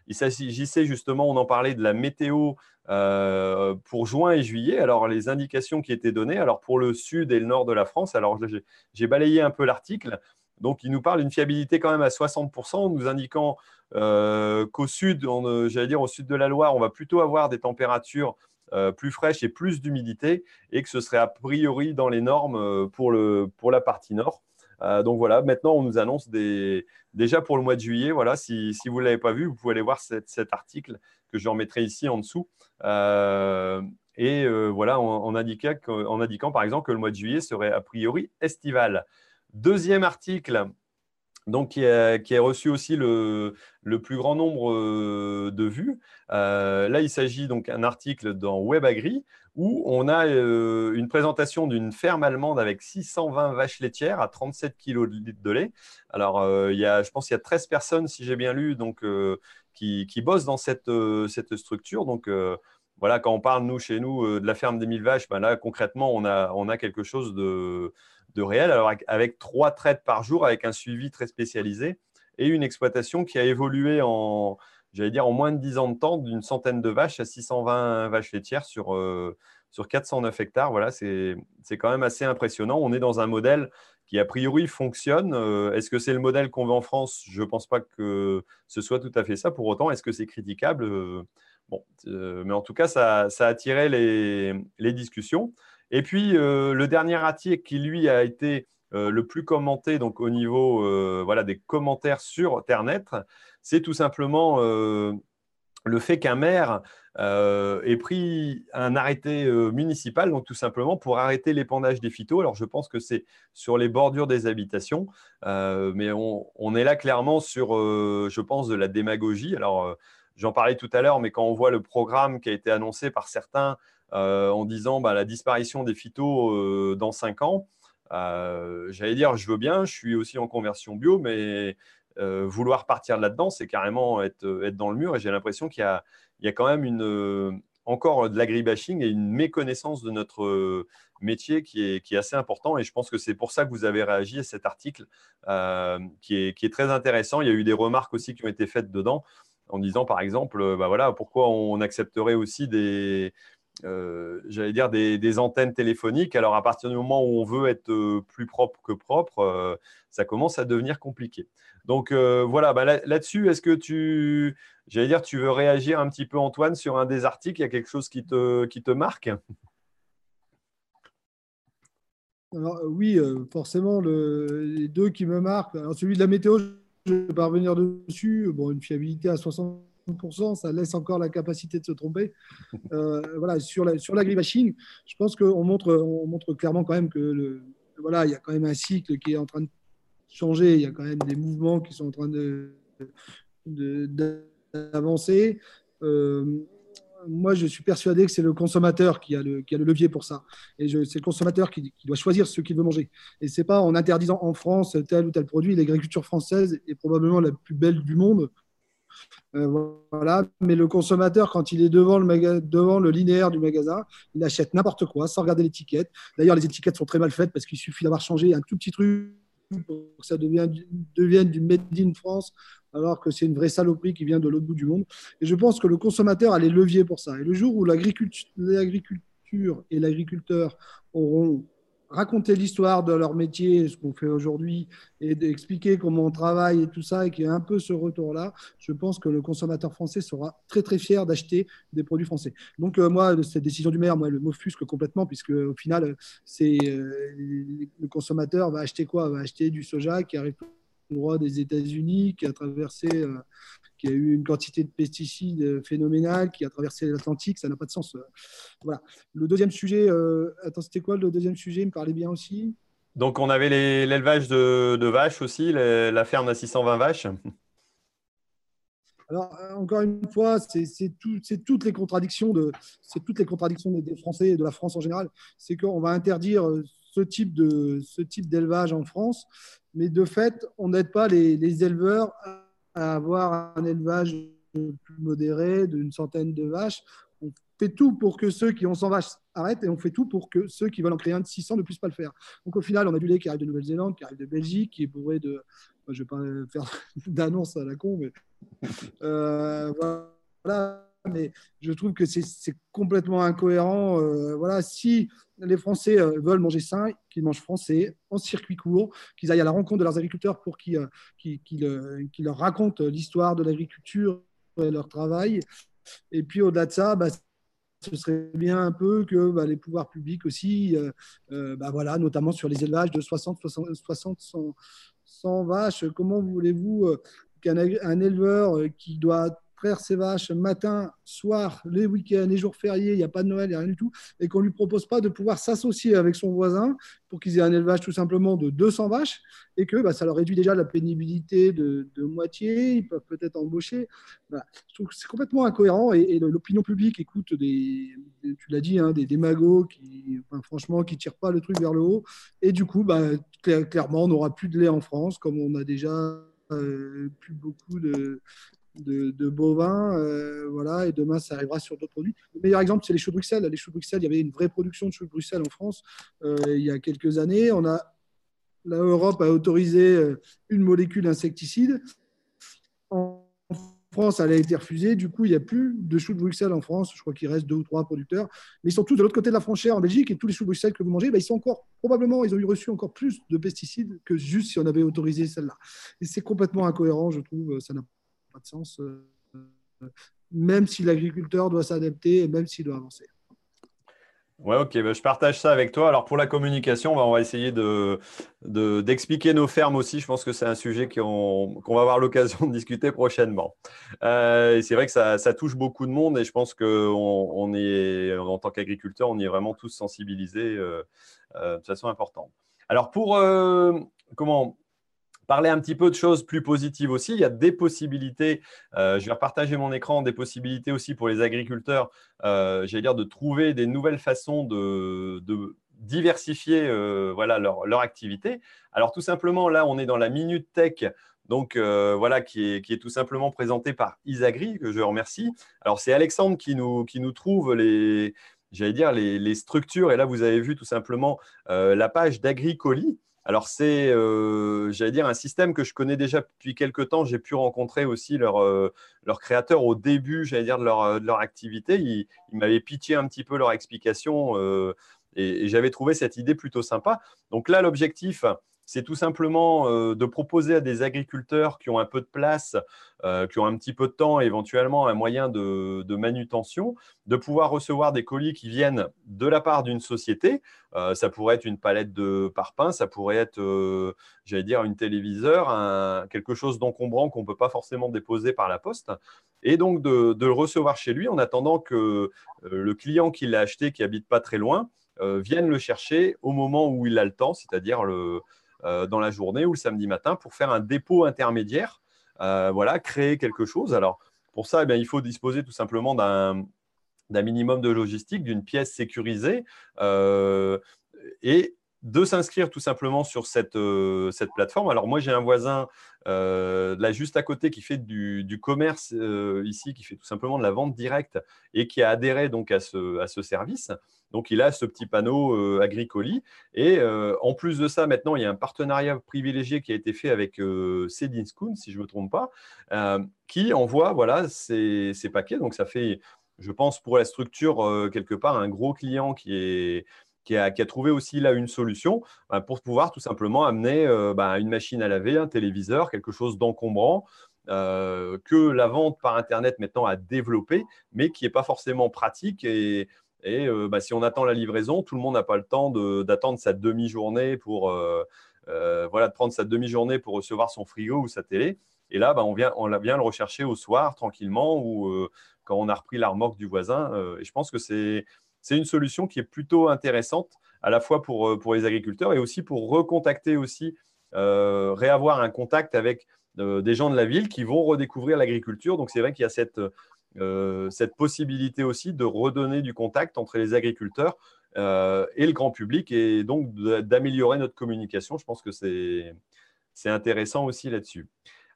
il s'agissait justement, on en parlait de la météo euh, pour juin et juillet. Alors les indications qui étaient données, alors pour le sud et le nord de la France, alors j'ai balayé un peu l'article. Donc, il nous parle d'une fiabilité quand même à 60%, nous indiquant qu'au sud, j'allais dire au sud de la Loire, on va plutôt avoir des températures euh, plus fraîche et plus d'humidité, et que ce serait a priori dans les normes euh, pour, le, pour la partie nord. Euh, donc voilà, maintenant on nous annonce des, déjà pour le mois de juillet. Voilà, si, si vous ne l'avez pas vu, vous pouvez aller voir cet article que je remettrai ici en dessous. et voilà, en, indiquant, en, indiquant, par exemple que le mois de juillet serait a priori estival. Deuxième article donc qui a, reçu aussi le, plus grand nombre euh, de vues. Euh, là, il s'agit donc d'un article dans WebAgri où on a euh, une présentation d'une ferme allemande avec 620 vaches laitières à 37 kg de lait. Alors, il y a, je pense qu'il y a 13 personnes, si j'ai bien lu, donc, qui, bossent dans cette, structure. Donc, voilà, quand on parle, nous, chez nous, de la ferme des 1000 vaches, ben là, concrètement, on a, on a quelque chose de de réel, alors avec, trois traites par jour, avec un suivi très spécialisé et une exploitation qui a évolué en, j'allais dire, en moins de 10 ans de temps, d'une centaine de vaches à 620 vaches laitières sur, euh, sur 409 hectares. Voilà, c'est quand même assez impressionnant. On est dans un modèle qui, a priori, fonctionne. Euh, est-ce que c'est le modèle qu'on veut en France? Je ne pense pas que ce soit tout à fait ça. Pour autant, est-ce que c'est critiquable? Euh, Bon, mais en tout cas, ça, ça a attiré les, les discussions. Et puis, euh, le dernier article qui, lui, a été euh, le plus commenté donc, au niveau euh, voilà, des commentaires sur Internet, c'est tout simplement le fait qu'un maire ait pris un arrêté municipal, donc tout simplement pour arrêter l'épandage des phytos. Alors, je pense que c'est sur les bordures des habitations, mais on, on, est là clairement sur, je pense, de la démagogie. Alors, j'en parlais tout à l'heure, mais quand on voit le programme qui a été annoncé par certains, en disant bah, la disparition des phytos euh, dans 5 ans. Euh, j'allais dire, je veux bien, je suis aussi en conversion bio, mais vouloir partir là-dedans, c'est carrément être, dans le mur. Et j'ai l'impression qu'il y, a, quand même une, encore de l'agribashing et une méconnaissance de notre métier qui est, assez important. Et je pense que c'est pour ça que vous avez réagi à cet article qui, est, très intéressant. Il y a eu des remarques aussi qui ont été faites dedans en disant, par exemple, bah voilà, pourquoi on accepterait aussi des, euh, j'allais dire, des, antennes téléphoniques. Alors, à partir du moment où on veut être euh, plus propre que propre, euh, ça commence à devenir compliqué. Donc, voilà, bah, là-dessus, est-ce que tu, j'allais dire, tu veux réagir un petit peu, Antoine, sur un des articles? Il y a quelque chose qui te, qui te marque? Alors, oui, forcément, les deux qui me marquent. Alors, celui de la météo, je vais pas revenir dessus. Bon, une fiabilité à 60 ça laisse encore la capacité de se tromper. Euh, voilà, sur l'agribashing, sur je pense qu'on montre, on montre clairement quand même que le, voilà, il y a quand même un cycle qui est en train de changer. Il y a quand même des mouvements qui sont en train de d'avancer. Euh, moi, je suis persuadé que c'est le consommateur qui a le, qui a le levier pour ça. Et c'est le consommateur qui, qui, doit choisir ce qu'il veut manger. Et c'est pas en interdisant en France tel ou tel produit. L'agriculture française est probablement la plus belle du monde voilà. Mais le consommateur, quand il est devant le, devant le linéaire du magasin, il achète n'importe quoi sans regarder l'étiquette. D'ailleurs, les étiquettes sont très mal faites parce qu'il suffit d'avoir changé un tout petit truc pour que ça devienne, devienne du Made in France, alors que c'est une vraie saloperie qui vient de l'autre bout du monde. Et je pense que le consommateur a les leviers pour ça. Et le jour où l'agriculture et l'agriculteur auront raconter l'histoire de leur métier, ce qu'on fait aujourd'hui, et d'expliquer comment on travaille et tout ça, et qu'il y ait un peu ce retour-là, je pense que le consommateur français sera très très fier d'acheter des produits français. Donc euh, moi, cette décision du maire, moi, elle m'offusque complètement, puisque au final, c'est euh, le consommateur va acheter quoi? Va acheter du soja qui arrive droit des États-Unis, qui a traversé, euh, qui a eu une quantité de pesticides phénoménale, qui a traversé l'Atlantique, ça n'a pas de sens. Voilà. Le deuxième sujet, euh, attends, c'était quoi le deuxième sujet? Il me parlait bien aussi. Donc, on avait l'élevage de, vaches aussi, la ferme à 620 vaches. Alors, euh, encore une fois, c'est tout, toutes les contradictions de, toutes les contradictions des Français et de la France en général. C'est qu'on va interdire ce type de ce type d'élevage en France, mais de fait, on n'aide pas les, éleveurs à avoir un élevage plus modéré d'une centaine de vaches. On fait tout pour que ceux qui ont 100 vaches arrêtent et on fait tout pour que ceux qui veulent en créer un de 600 ne puissent pas le faire. Donc au final, on a du lait qui arrive de Nouvelle-Zélande, qui arrive de Belgique, qui est bourré de. je ne vais pas faire d'annonce à la con, mais euh, voilà mais je trouve que c'est complètement incohérent. Euh, voilà, si les Français euh, veulent manger sain, qu'ils mangent français, en circuit court, qu'ils aillent à la rencontre de leurs agriculteurs pour qu'ils euh, leur racontent l'histoire de l'agriculture et leur travail. Et puis au-delà de ça, bah, ce serait bien un peu que bah, les pouvoirs publics aussi, bah, voilà, notamment sur les élevages de 60, 60, 100, vaches, comment voulez-vous qu'un éleveur qui doit frère ses vaches matin, soir, les week-ends, les jours fériés, il n'y a pas de Noël, il n'y a rien du tout, et qu'on ne lui propose pas de pouvoir s'associer avec son voisin pour qu'ils aient un élevage tout simplement de 200 vaches, et que bah, ça leur réduit déjà la pénibilité de, moitié, ils peuvent peut-être embaucher. Je trouve que c'est complètement incohérent, et, l'opinion publique écoute des, tu l'as dit, hein, des démagos qui, franchement, qui ne tirent pas le truc vers le haut, et du coup, bah, clairement, on n'aura plus de lait en France, comme on a déjà euh, plus beaucoup de, de, bovins. Euh, voilà, et demain, ça arrivera sur d'autres produits. Le meilleur exemple, c'est les choux de Bruxelles. Les choux de Bruxelles, il y avait une vraie production de choux de Bruxelles en France euh, il y a quelques années. On a, L'Europe a autorisé euh, une molécule insecticide. En France, elle a été refusée. Du coup, il n'y a plus de choux de Bruxelles en France. Je crois qu'il reste deux ou trois producteurs. Mais ils sont tous de l'autre côté de la frontière en Belgique. Et tous les choux de Bruxelles que vous mangez, ben, ils sont encore, probablement, ils ont eu reçu encore plus de pesticides que juste si on avait autorisé celle-là. Et c'est complètement incohérent, je trouve. Ça n'a de sens, euh, même si l'agriculteur doit s'adapter et même s'il doit avancer. Ouais, ok, bah, je partage ça avec toi. Alors pour la communication, on va essayer d'expliquer nos fermes aussi. Je pense que c'est un sujet qu'on va avoir l'occasion de discuter prochainement. Euh, c'est vrai que ça, touche beaucoup de monde et je pense qu'on on est, en tant qu'agriculteur, on y est vraiment tous sensibilisés euh, de façon importante. Alors pour comment Parler un petit peu de choses plus positives aussi. Il y a des possibilités, euh, je vais repartager mon écran, des possibilités aussi pour les agriculteurs, euh, j'allais dire, de trouver des nouvelles façons de, diversifier euh, voilà, leur, activité. Alors tout simplement, là, on est dans la Minute Tech. Donc voilà, qui est, tout simplement présenté par Isagri, que je remercie. Alors c'est Alexandre qui nous, trouve les, structures. Et là, vous avez vu tout simplement la page d'Agricoli. Alors, c'est, euh, j'allais dire, un système que je connais déjà depuis quelques temps. J'ai pu rencontrer aussi leur, euh, leur créateur au début, j'allais dire, de leur, euh, de leur activité. Ils, m'avaient pitié un petit peu leur explication et, et j'avais trouvé cette idée plutôt sympa. Donc là, l'objectif, c'est tout simplement euh, de proposer à des agriculteurs qui ont un peu de place, euh, qui ont un petit peu de temps, éventuellement un moyen de, manutention, de pouvoir recevoir des colis qui viennent de la part d'une société. Euh, ça pourrait être une palette de parpaings, ça pourrait être, j'allais dire, une téléviseur, quelque chose d'encombrant qu'on ne peut pas forcément déposer par la poste. Et donc de, le recevoir chez lui en attendant que le client qui l'a acheté, qui habite pas très loin, vienne le chercher au moment où il a le temps, c'est-à-dire le, dans la journée ou le samedi matin pour faire un dépôt intermédiaire, euh, voilà, créer quelque chose. Alors, pour ça, eh il faut disposer tout simplement d'un minimum de logistique, d'une pièce sécurisée. Euh, et de s'inscrire tout simplement sur cette, euh, cette plateforme. Alors moi, j'ai un voisin euh, là juste à côté qui fait du, commerce euh, ici, qui fait tout simplement de la vente directe et qui a adhéré donc à ce, à ce service. Donc il a ce petit panneau Agricoli. Et en plus de ça, maintenant, il y a un partenariat privilégié qui a été fait avec Cedinscoon, si je ne me trompe pas, qui envoie voilà, ces, ces, paquets. Donc ça fait, je pense, pour la structure, quelque part, un gros client qui est qui a, trouvé aussi là une solution bah, pour pouvoir tout simplement amener euh, bah, une machine à laver, un téléviseur, quelque chose d'encombrant. Euh, que la vente par Internet maintenant a développé, mais qui n'est pas forcément pratique. Et, euh, bah, si on attend la livraison, tout le monde n'a pas le temps d'attendre sa demi-journée pour voilà, de prendre sa demi-journée pour recevoir son frigo ou sa télé. Et là, on, vient, on vient le rechercher au soir tranquillement ou quand on a repris la remorque du voisin. et je pense que c'est c'est une solution qui est plutôt intéressante à la fois pour, euh, les agriculteurs et aussi pour recontacter aussi, euh, réavoir un contact avec euh, des gens de la ville qui vont redécouvrir l'agriculture. Donc c'est vrai qu'il y a cette, cette possibilité aussi de redonner du contact entre les agriculteurs et le grand public et donc d'améliorer notre communication. Je pense que c'est intéressant aussi là-dessus.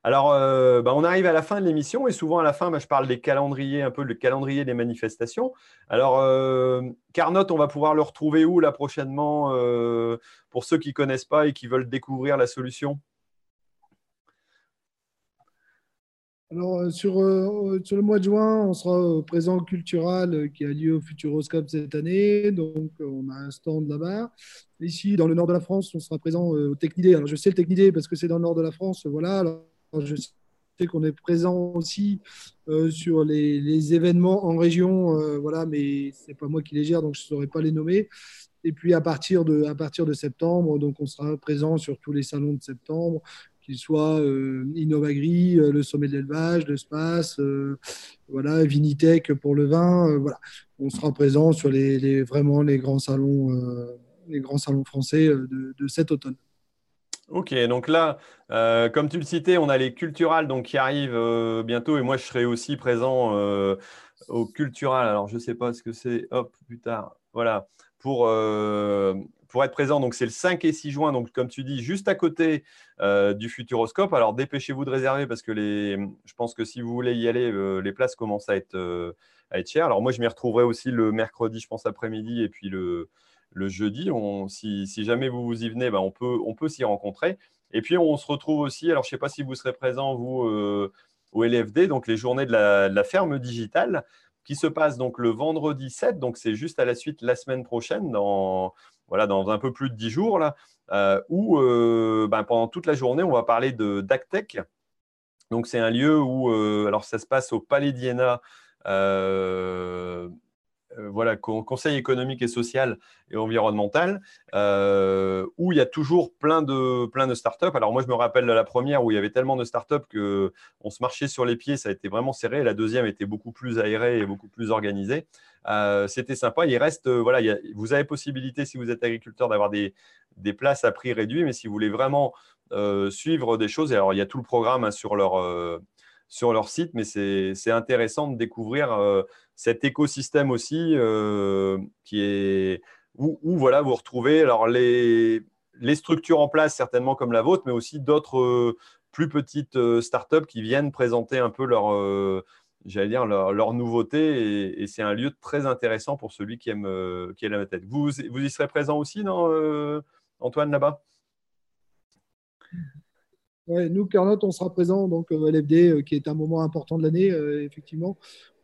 Alors, euh, bah, on arrive à la fin de l'émission et souvent à la fin, bah, je parle des calendriers, un peu le calendrier des manifestations. Alors, euh, Carnot, on va pouvoir le retrouver où là prochainement euh, pour ceux qui ne connaissent pas et qui veulent découvrir la solution? Alors, sur, sur, le mois de juin, on sera au présent cultural qui a lieu au Futuroscope cette année. Donc, on a un stand là-bas. Ici, dans le nord de la France, on sera présent au Technidé. Alors, je sais le Technidé parce que c'est dans le nord de la France. Voilà. Je sais qu'on est présent aussi euh, sur les, événements en région, euh, voilà, mais c'est pas moi qui les gère, donc je ne saurais pas les nommer. Et puis à partir de, à partir de septembre, donc on sera présent sur tous les salons de septembre, qu'ils soient euh, Innovagri, le sommet de l'élevage, le SPACE, voilà, Vinitech pour le vin, voilà. On sera présent sur les, vraiment les grands salons, les grands salons français de cet automne. Ok, donc là, euh, comme tu le citais, on a les culturales donc, qui arrivent euh, bientôt et moi je serai aussi présent euh, au cultural. Alors je ne sais pas ce que c'est, hop, plus tard. Voilà, pour, pour être présent, donc c'est le 5 et 6 juin, donc comme tu dis, juste à côté du Futuroscope. Alors dépêchez-vous de réserver parce que les, je pense que si vous voulez y aller, les places commencent à être, à être chères. Alors moi je m'y retrouverai aussi le mercredi, je pense, après-midi et puis le le jeudi. si, jamais vous vous y venez, ben, on peut, s'y rencontrer. Et puis, on se retrouve aussi, alors je ne sais pas si vous serez présent, vous, euh, au LFD, donc les journées de la, ferme digitale, qui se passent donc le vendredi 7, donc c'est juste à la suite la semaine prochaine, dans, un peu plus de 10 jours, là, euh, où euh, ben, pendant toute la journée, on va parler de d'Actech. Donc, c'est un lieu où, alors ça se passe au Palais d'Iéna, voilà, Conseil économique et social et environnemental, euh, où il y a toujours plein de, plein de startups. Alors moi, je me rappelle la première où il y avait tellement de startups qu'on se marchait sur les pieds, ça a été vraiment serré. La deuxième était beaucoup plus aérée et beaucoup plus organisée. Euh, c'était sympa. Il reste, voilà, vous avez possibilité, si vous êtes agriculteur, d'avoir des, des, places à prix réduit, mais si vous voulez vraiment suivre des choses, alors il y a tout le programme hein, sur leur sur leur site, mais c'est intéressant de découvrir euh, cet écosystème aussi euh, qui est où, voilà vous retrouvez alors les, les structures en place certainement comme la vôtre, mais aussi d'autres euh, plus petites startups qui viennent présenter un peu leur j'allais dire leur, leur nouveauté. Et, c'est un lieu très intéressant pour celui qui aime qui la tête. Vous vous y serez présent aussi, non, Antoine là-bas? Nous, Carnot, on sera présent donc à LFD, euh, qui est un moment important de l'année, euh, effectivement,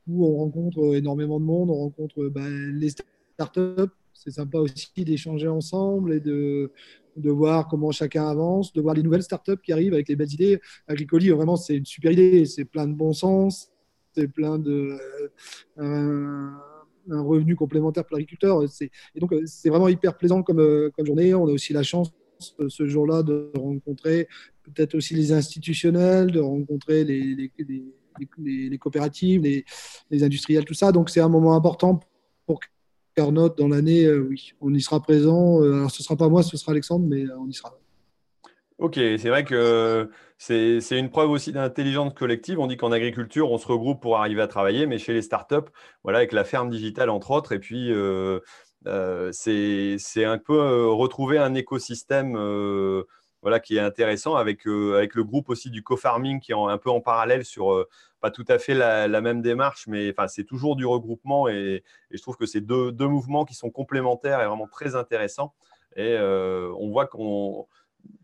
où on rencontre euh, énormément de monde, on rencontre bah, les startups. C'est sympa aussi d'échanger ensemble et de, de voir comment chacun avance, de voir les nouvelles startups qui arrivent avec les belles idées. Agricoli, vraiment, c'est une super idée, c'est plein de bon sens, c'est plein de. un, revenu complémentaire pour l'agriculteur. Et donc, c'est vraiment hyper plaisant comme, comme journée. On a aussi la chance ce jour-là de rencontrer peut-être aussi les institutionnels, de rencontrer les, coopératives, les, industriels, tout ça. Donc c'est un moment important pour Carnot dans l'année. Euh, oui, on y sera présent. Euh, alors ce sera pas moi, ce sera Alexandre, mais euh, on y sera. Ok, c'est vrai que c'est une preuve aussi d'intelligence collective. On dit qu'en agriculture, on se regroupe pour arriver à travailler, mais chez les startups, voilà, avec la ferme digitale entre autres, et puis c'est un peu retrouver un écosystème voilà, qui est intéressant avec, avec le groupe aussi du co-farming qui est un peu en parallèle sur pas tout à fait la, même démarche, mais c'est toujours du regroupement et, je trouve que c'est deux, deux, mouvements qui sont complémentaires et vraiment très intéressants. Et on voit qu'on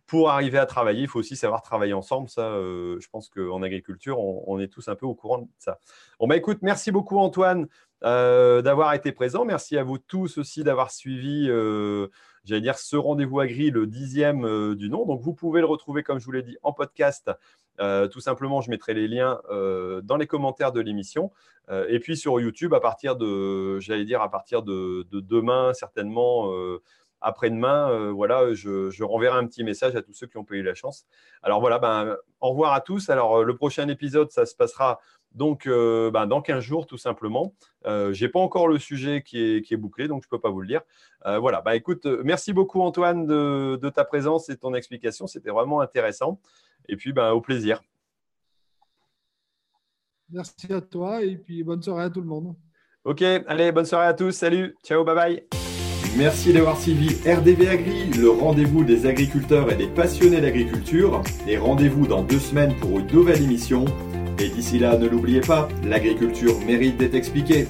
pour arriver à travailler, il faut aussi savoir travailler ensemble. Ça, euh, je pense qu'en agriculture, on, est tous un peu au courant de ça. Bon, bah écoute, merci beaucoup Antoine euh, d'avoir été présent. Merci à vous tous aussi d'avoir suivi, euh, j'allais dire, ce rendez-vous agri, le dixième du nom. Donc, vous pouvez le retrouver, comme je vous l'ai dit, en podcast. tout simplement, je mettrai les liens dans les commentaires de l'émission. et puis sur YouTube, à partir de, j'allais dire, à partir de demain, certainement après-demain, euh, voilà, je, renverrai un petit message à tous ceux qui ont pas eu la chance. Alors voilà, ben, au revoir à tous. Alors euh, le prochain épisode, ça se passera donc euh, ben, dans 15 jours tout simplement. je n'ai pas encore le sujet qui est, bouclé, donc je ne peux pas vous le dire. voilà, ben, écoute, merci beaucoup Antoine de, ta présence et de ton explication. C'était vraiment intéressant. Et puis ben, au plaisir. Merci à toi et puis bonne soirée à tout le monde. Ok, allez, bonne soirée à tous. Salut, ciao, bye bye. Merci d'avoir suivi RDV Agri, le rendez-vous des agriculteurs et des passionnés d'agriculture. Et rendez-vous dans deux semaines pour une nouvelle émission. Et d'ici là, ne l'oubliez pas, l'agriculture mérite d'être expliquée.